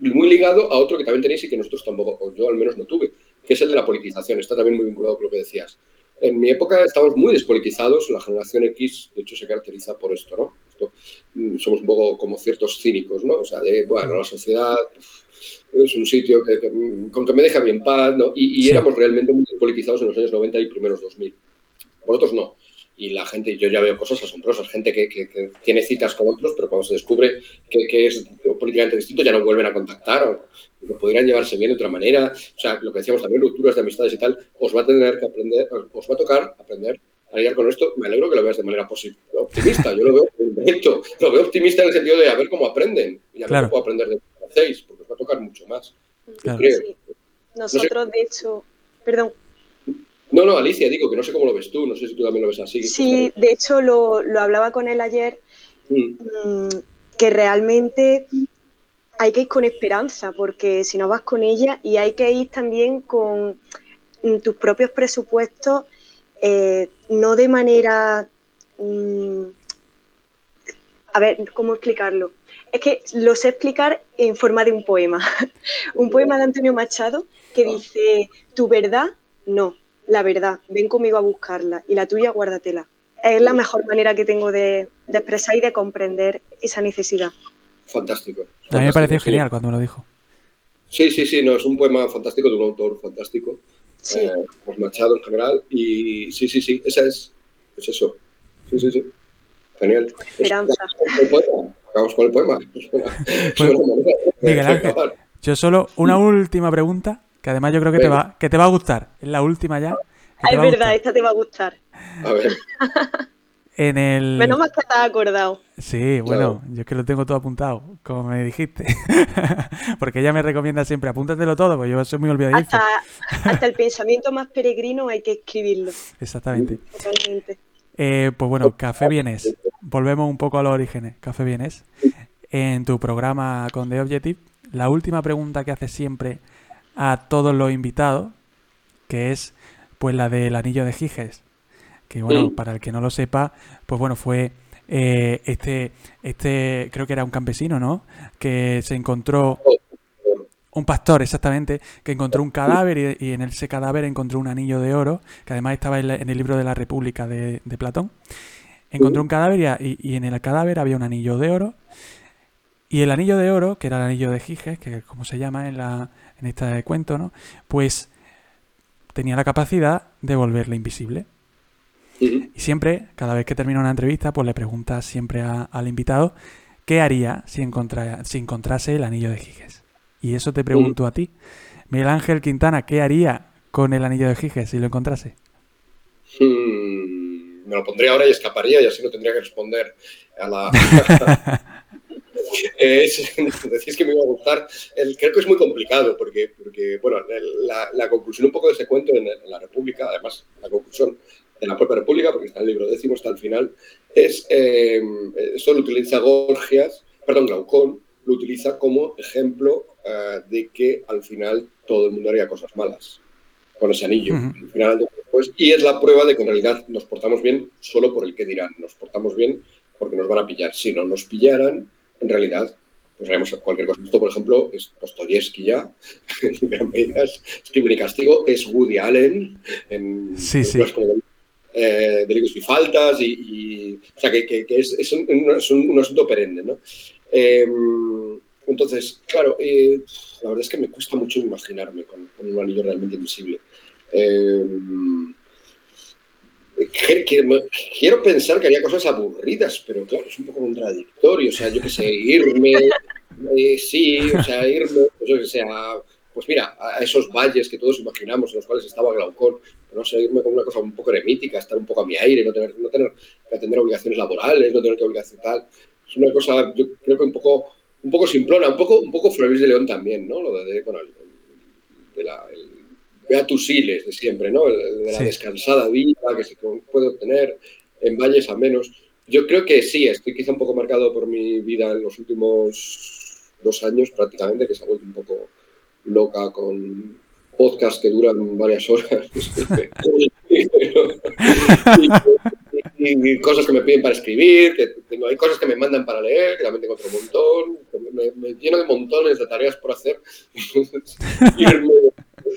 muy ligado a otro que también tenéis y que nosotros tampoco, o yo al menos no tuve, que es el de la politización. Está también muy vinculado con lo que decías. En mi época estábamos muy despolitizados, la generación X, de hecho, se caracteriza por esto, ¿no? Mm, somos un poco como ciertos cínicos, ¿no? O sea, de, bueno, la sociedad es un sitio que, con que me deja bien paz, ¿no? Y, éramos realmente muy despolitizados en los años 90 y primeros 2000. Vosotros no y la gente, yo ya veo cosas asombrosas, gente que, tiene citas con otros, pero cuando se descubre que, es políticamente distinto ya no vuelven a contactar o, podrían llevarse bien de otra manera. O sea, lo que decíamos también, rupturas de amistades y tal, os va a tener que aprender, os va a tocar aprender a lidiar con esto. Me alegro que lo veas de manera optimista. Yo lo veo lo veo optimista en el sentido de a ver cómo aprenden y a ver cómo puedo aprender de lo que hacéis, porque os va a tocar mucho más. Nosotros, de hecho, perdón, no, no, Alicia, digo que no sé cómo lo ves tú, no sé si tú también lo ves así. Sí, de hecho lo, hablaba con él ayer, mm. Mm, que realmente hay que ir con esperanza, porque si no vas con ella y hay que ir también con mm, tus propios presupuestos, eh, no de manera... a ver, ¿cómo explicarlo? Es que lo sé explicar en forma de un poema. un poema de Antonio Machado que ah. dice, tu verdad, no, la verdad, ven conmigo a buscarla y la tuya guárdatela. Es la mejor manera que tengo de, expresar y de comprender esa necesidad. Fantástico. A mí me pareció genial cuando me lo dijo. Sí, sí, sí, no, es un poema fantástico de un autor fantástico. Sí. Eh, pues Machado en general. Y sí, sí, sí, esa es, es eso. Sí, sí, sí. Genial. Esperanza. Vamos con el poema. Miguel Ángel, yo solo una última pregunta, que además yo creo que te, va, que te va a gustar. Es la última ya. Es verdad, esta te va a gustar. A ver. En el... Menos mal que te has acordado. Sí, bueno, yo es que lo tengo todo apuntado, como me dijiste. Porque ella me recomienda siempre, apúntatelo todo, porque yo soy muy olvidadizo. Hasta, hasta el pensamiento más peregrino hay que escribirlo. Exactamente. Totalmente. Eh, pues bueno, Café Bienes. Volvemos un poco a los orígenes. Café Bienes. En tu programa con The Objective, la última pregunta que haces siempre a todos los invitados, que es pues la del anillo de Giges. Que bueno, para el que no lo sepa, pues bueno, fue eh, este, este, creo que era un campesino, ¿no? Que se encontró un pastor, exactamente, que encontró un cadáver y, en ese cadáver encontró un anillo de oro, que además estaba en, el libro de la República de, Platón. Encontró un cadáver y, en el cadáver había un anillo de oro. Y el anillo de oro, que era el anillo de Giges, que es como se llama en, la, en este cuento, ¿no? Pues tenía la capacidad de volverle invisible. Y siempre, cada vez que termina una entrevista, pues le preguntas siempre al invitado qué haría si, si encontrase el anillo de Giges. Y eso te pregunto a ti. Miguel Ángel Quintana, ¿qué haría con el anillo de Giges si lo encontrase? Hmm, me lo pondría ahora y escaparía y así no tendría que responder a la... decís que me iba a gustar. creo que es muy complicado porque, porque bueno, la, conclusión un poco de ese cuento en, la República, además la conclusión de la propia República, porque está en el libro décimo, está al final, es, eh, eso lo utiliza Gorgias, perdón, Glaucón, lo utiliza como ejemplo eh, de que al final todo el mundo haría cosas malas con ese anillo. y es la prueba de que en realidad nos portamos bien solo por el que dirán. Nos portamos bien porque nos van a pillar. Si no nos pillaran, en realidad, pues haremos cualquier cosa. Esto, por ejemplo, es Dostoyevsky ya, en gran medida, es y Castigo, es Woody Allen, en, sí, sí. Eh, delitos y faltas, y, o sea, que, es, un, asunto perenne, ¿no? Eh, entonces, claro, eh, la verdad es que me cuesta mucho imaginarme con, un anillo realmente invisible. Eh, quiero pensar que haría cosas aburridas, pero claro, es un poco contradictorio. O sea, yo qué sé, irme, eh, sí, o sea, irme, pues pues mira, a esos valles que todos imaginamos en los cuales estaba Glaucón, no sé, irme con una cosa un poco eremítica, estar un poco a mi aire, no tener, no tener que atender obligaciones laborales, no tener que obligación tal. Es una cosa, yo creo que un poco un poco simplona, un poco, un poco Flores de León también, ¿no? Lo de, bueno, de la, el, vea tus hiles de siempre, ¿no? de la descansada vida que se puede obtener en valles a menos. Yo creo que sí, estoy quizá un poco marcado por mi vida en los últimos dos años prácticamente, que se ha vuelto un poco loca con podcasts que duran varias horas. y, cosas que me piden para escribir, que tengo, hay cosas que me mandan para leer, que también tengo otro montón, me, me lleno de montones de tareas por hacer. y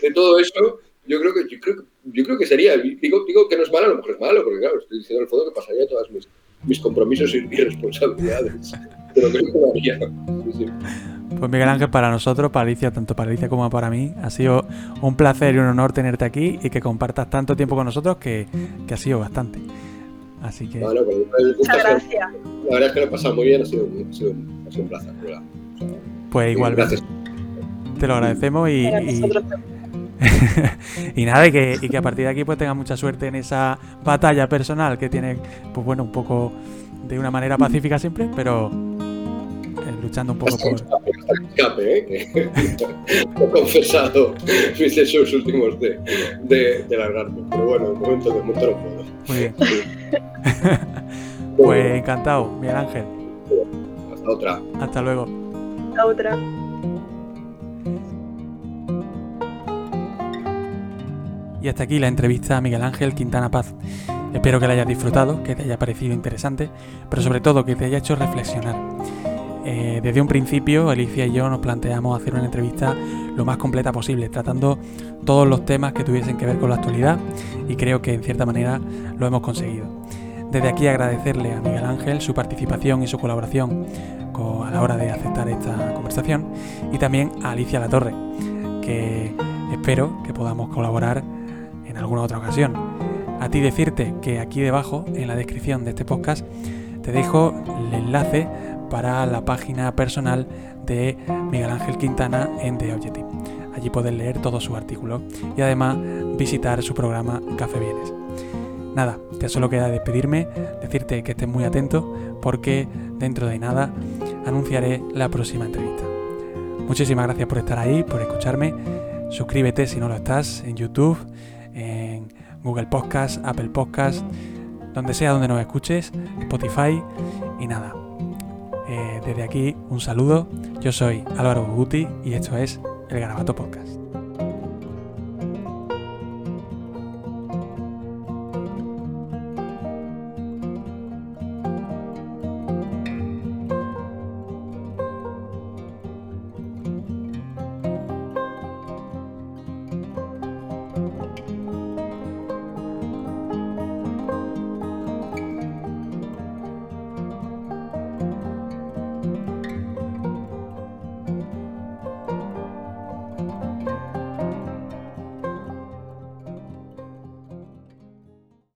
de todo eso, yo creo que, yo creo, yo creo que sería, digo, digo que no es malo, a lo mejor es malo, porque claro, estoy diciendo en el fondo que pasaría todas mis, mis compromisos y, responsabilidades, pero creo que lo haría. Pues Miguel Ángel, para nosotros, para Alicia, tanto para Alicia como para mí, ha sido un placer y un honor tenerte aquí y que compartas tanto tiempo con nosotros que, que ha sido bastante. Así que. Bueno, pues, Muchas gracias. La verdad es que lo he pasado muy bien, ha sido, ha sido, ha sido un placer. pues igual, gracias. Te lo agradecemos y. Y, nada, y que, y que a partir de aquí pues tengas mucha suerte en esa batalla personal que tiene, pues bueno, un poco de una manera pacífica siempre, pero eh, luchando un poco por. Escape, ¿eh? he confesado mis deseos últimos de, de, de largarme. Pero bueno, de momento, de momento no puedo. Muy bien. pues encantado, Miguel Ángel. Hasta otra. Hasta luego. Hasta otra. Hasta aquí la entrevista a Miguel Ángel Quintana Paz. Espero que la hayas disfrutado, que te haya parecido interesante, pero sobre todo que te haya hecho reflexionar. Eh, desde un principio, Alicia y yo nos planteamos hacer una entrevista lo más completa posible, tratando todos los temas que tuviesen que ver con la actualidad y creo que en cierta manera lo hemos conseguido. Desde aquí agradecerle a Miguel Ángel su participación y su colaboración a la hora de aceptar esta conversación y también a Alicia Latorre que espero que podamos colaborar alguna otra ocasión. A ti decirte que aquí debajo, en la descripción de este podcast, te dejo el enlace para la página personal de Miguel Ángel Quintana en The Objective. Allí puedes leer todos sus artículos y además visitar su programa Café Bienes. Nada, ya solo queda despedirme, decirte que estés muy atento porque dentro de nada anunciaré la próxima entrevista. Muchísimas gracias por estar ahí, por escucharme. Suscríbete si no lo estás en YouTube, en Google Podcast, Apple Podcast, donde sea donde nos escuches, Spotify y nada. Eh, desde aquí un saludo, yo soy Álvaro Guti y esto es El Garabato Podcast.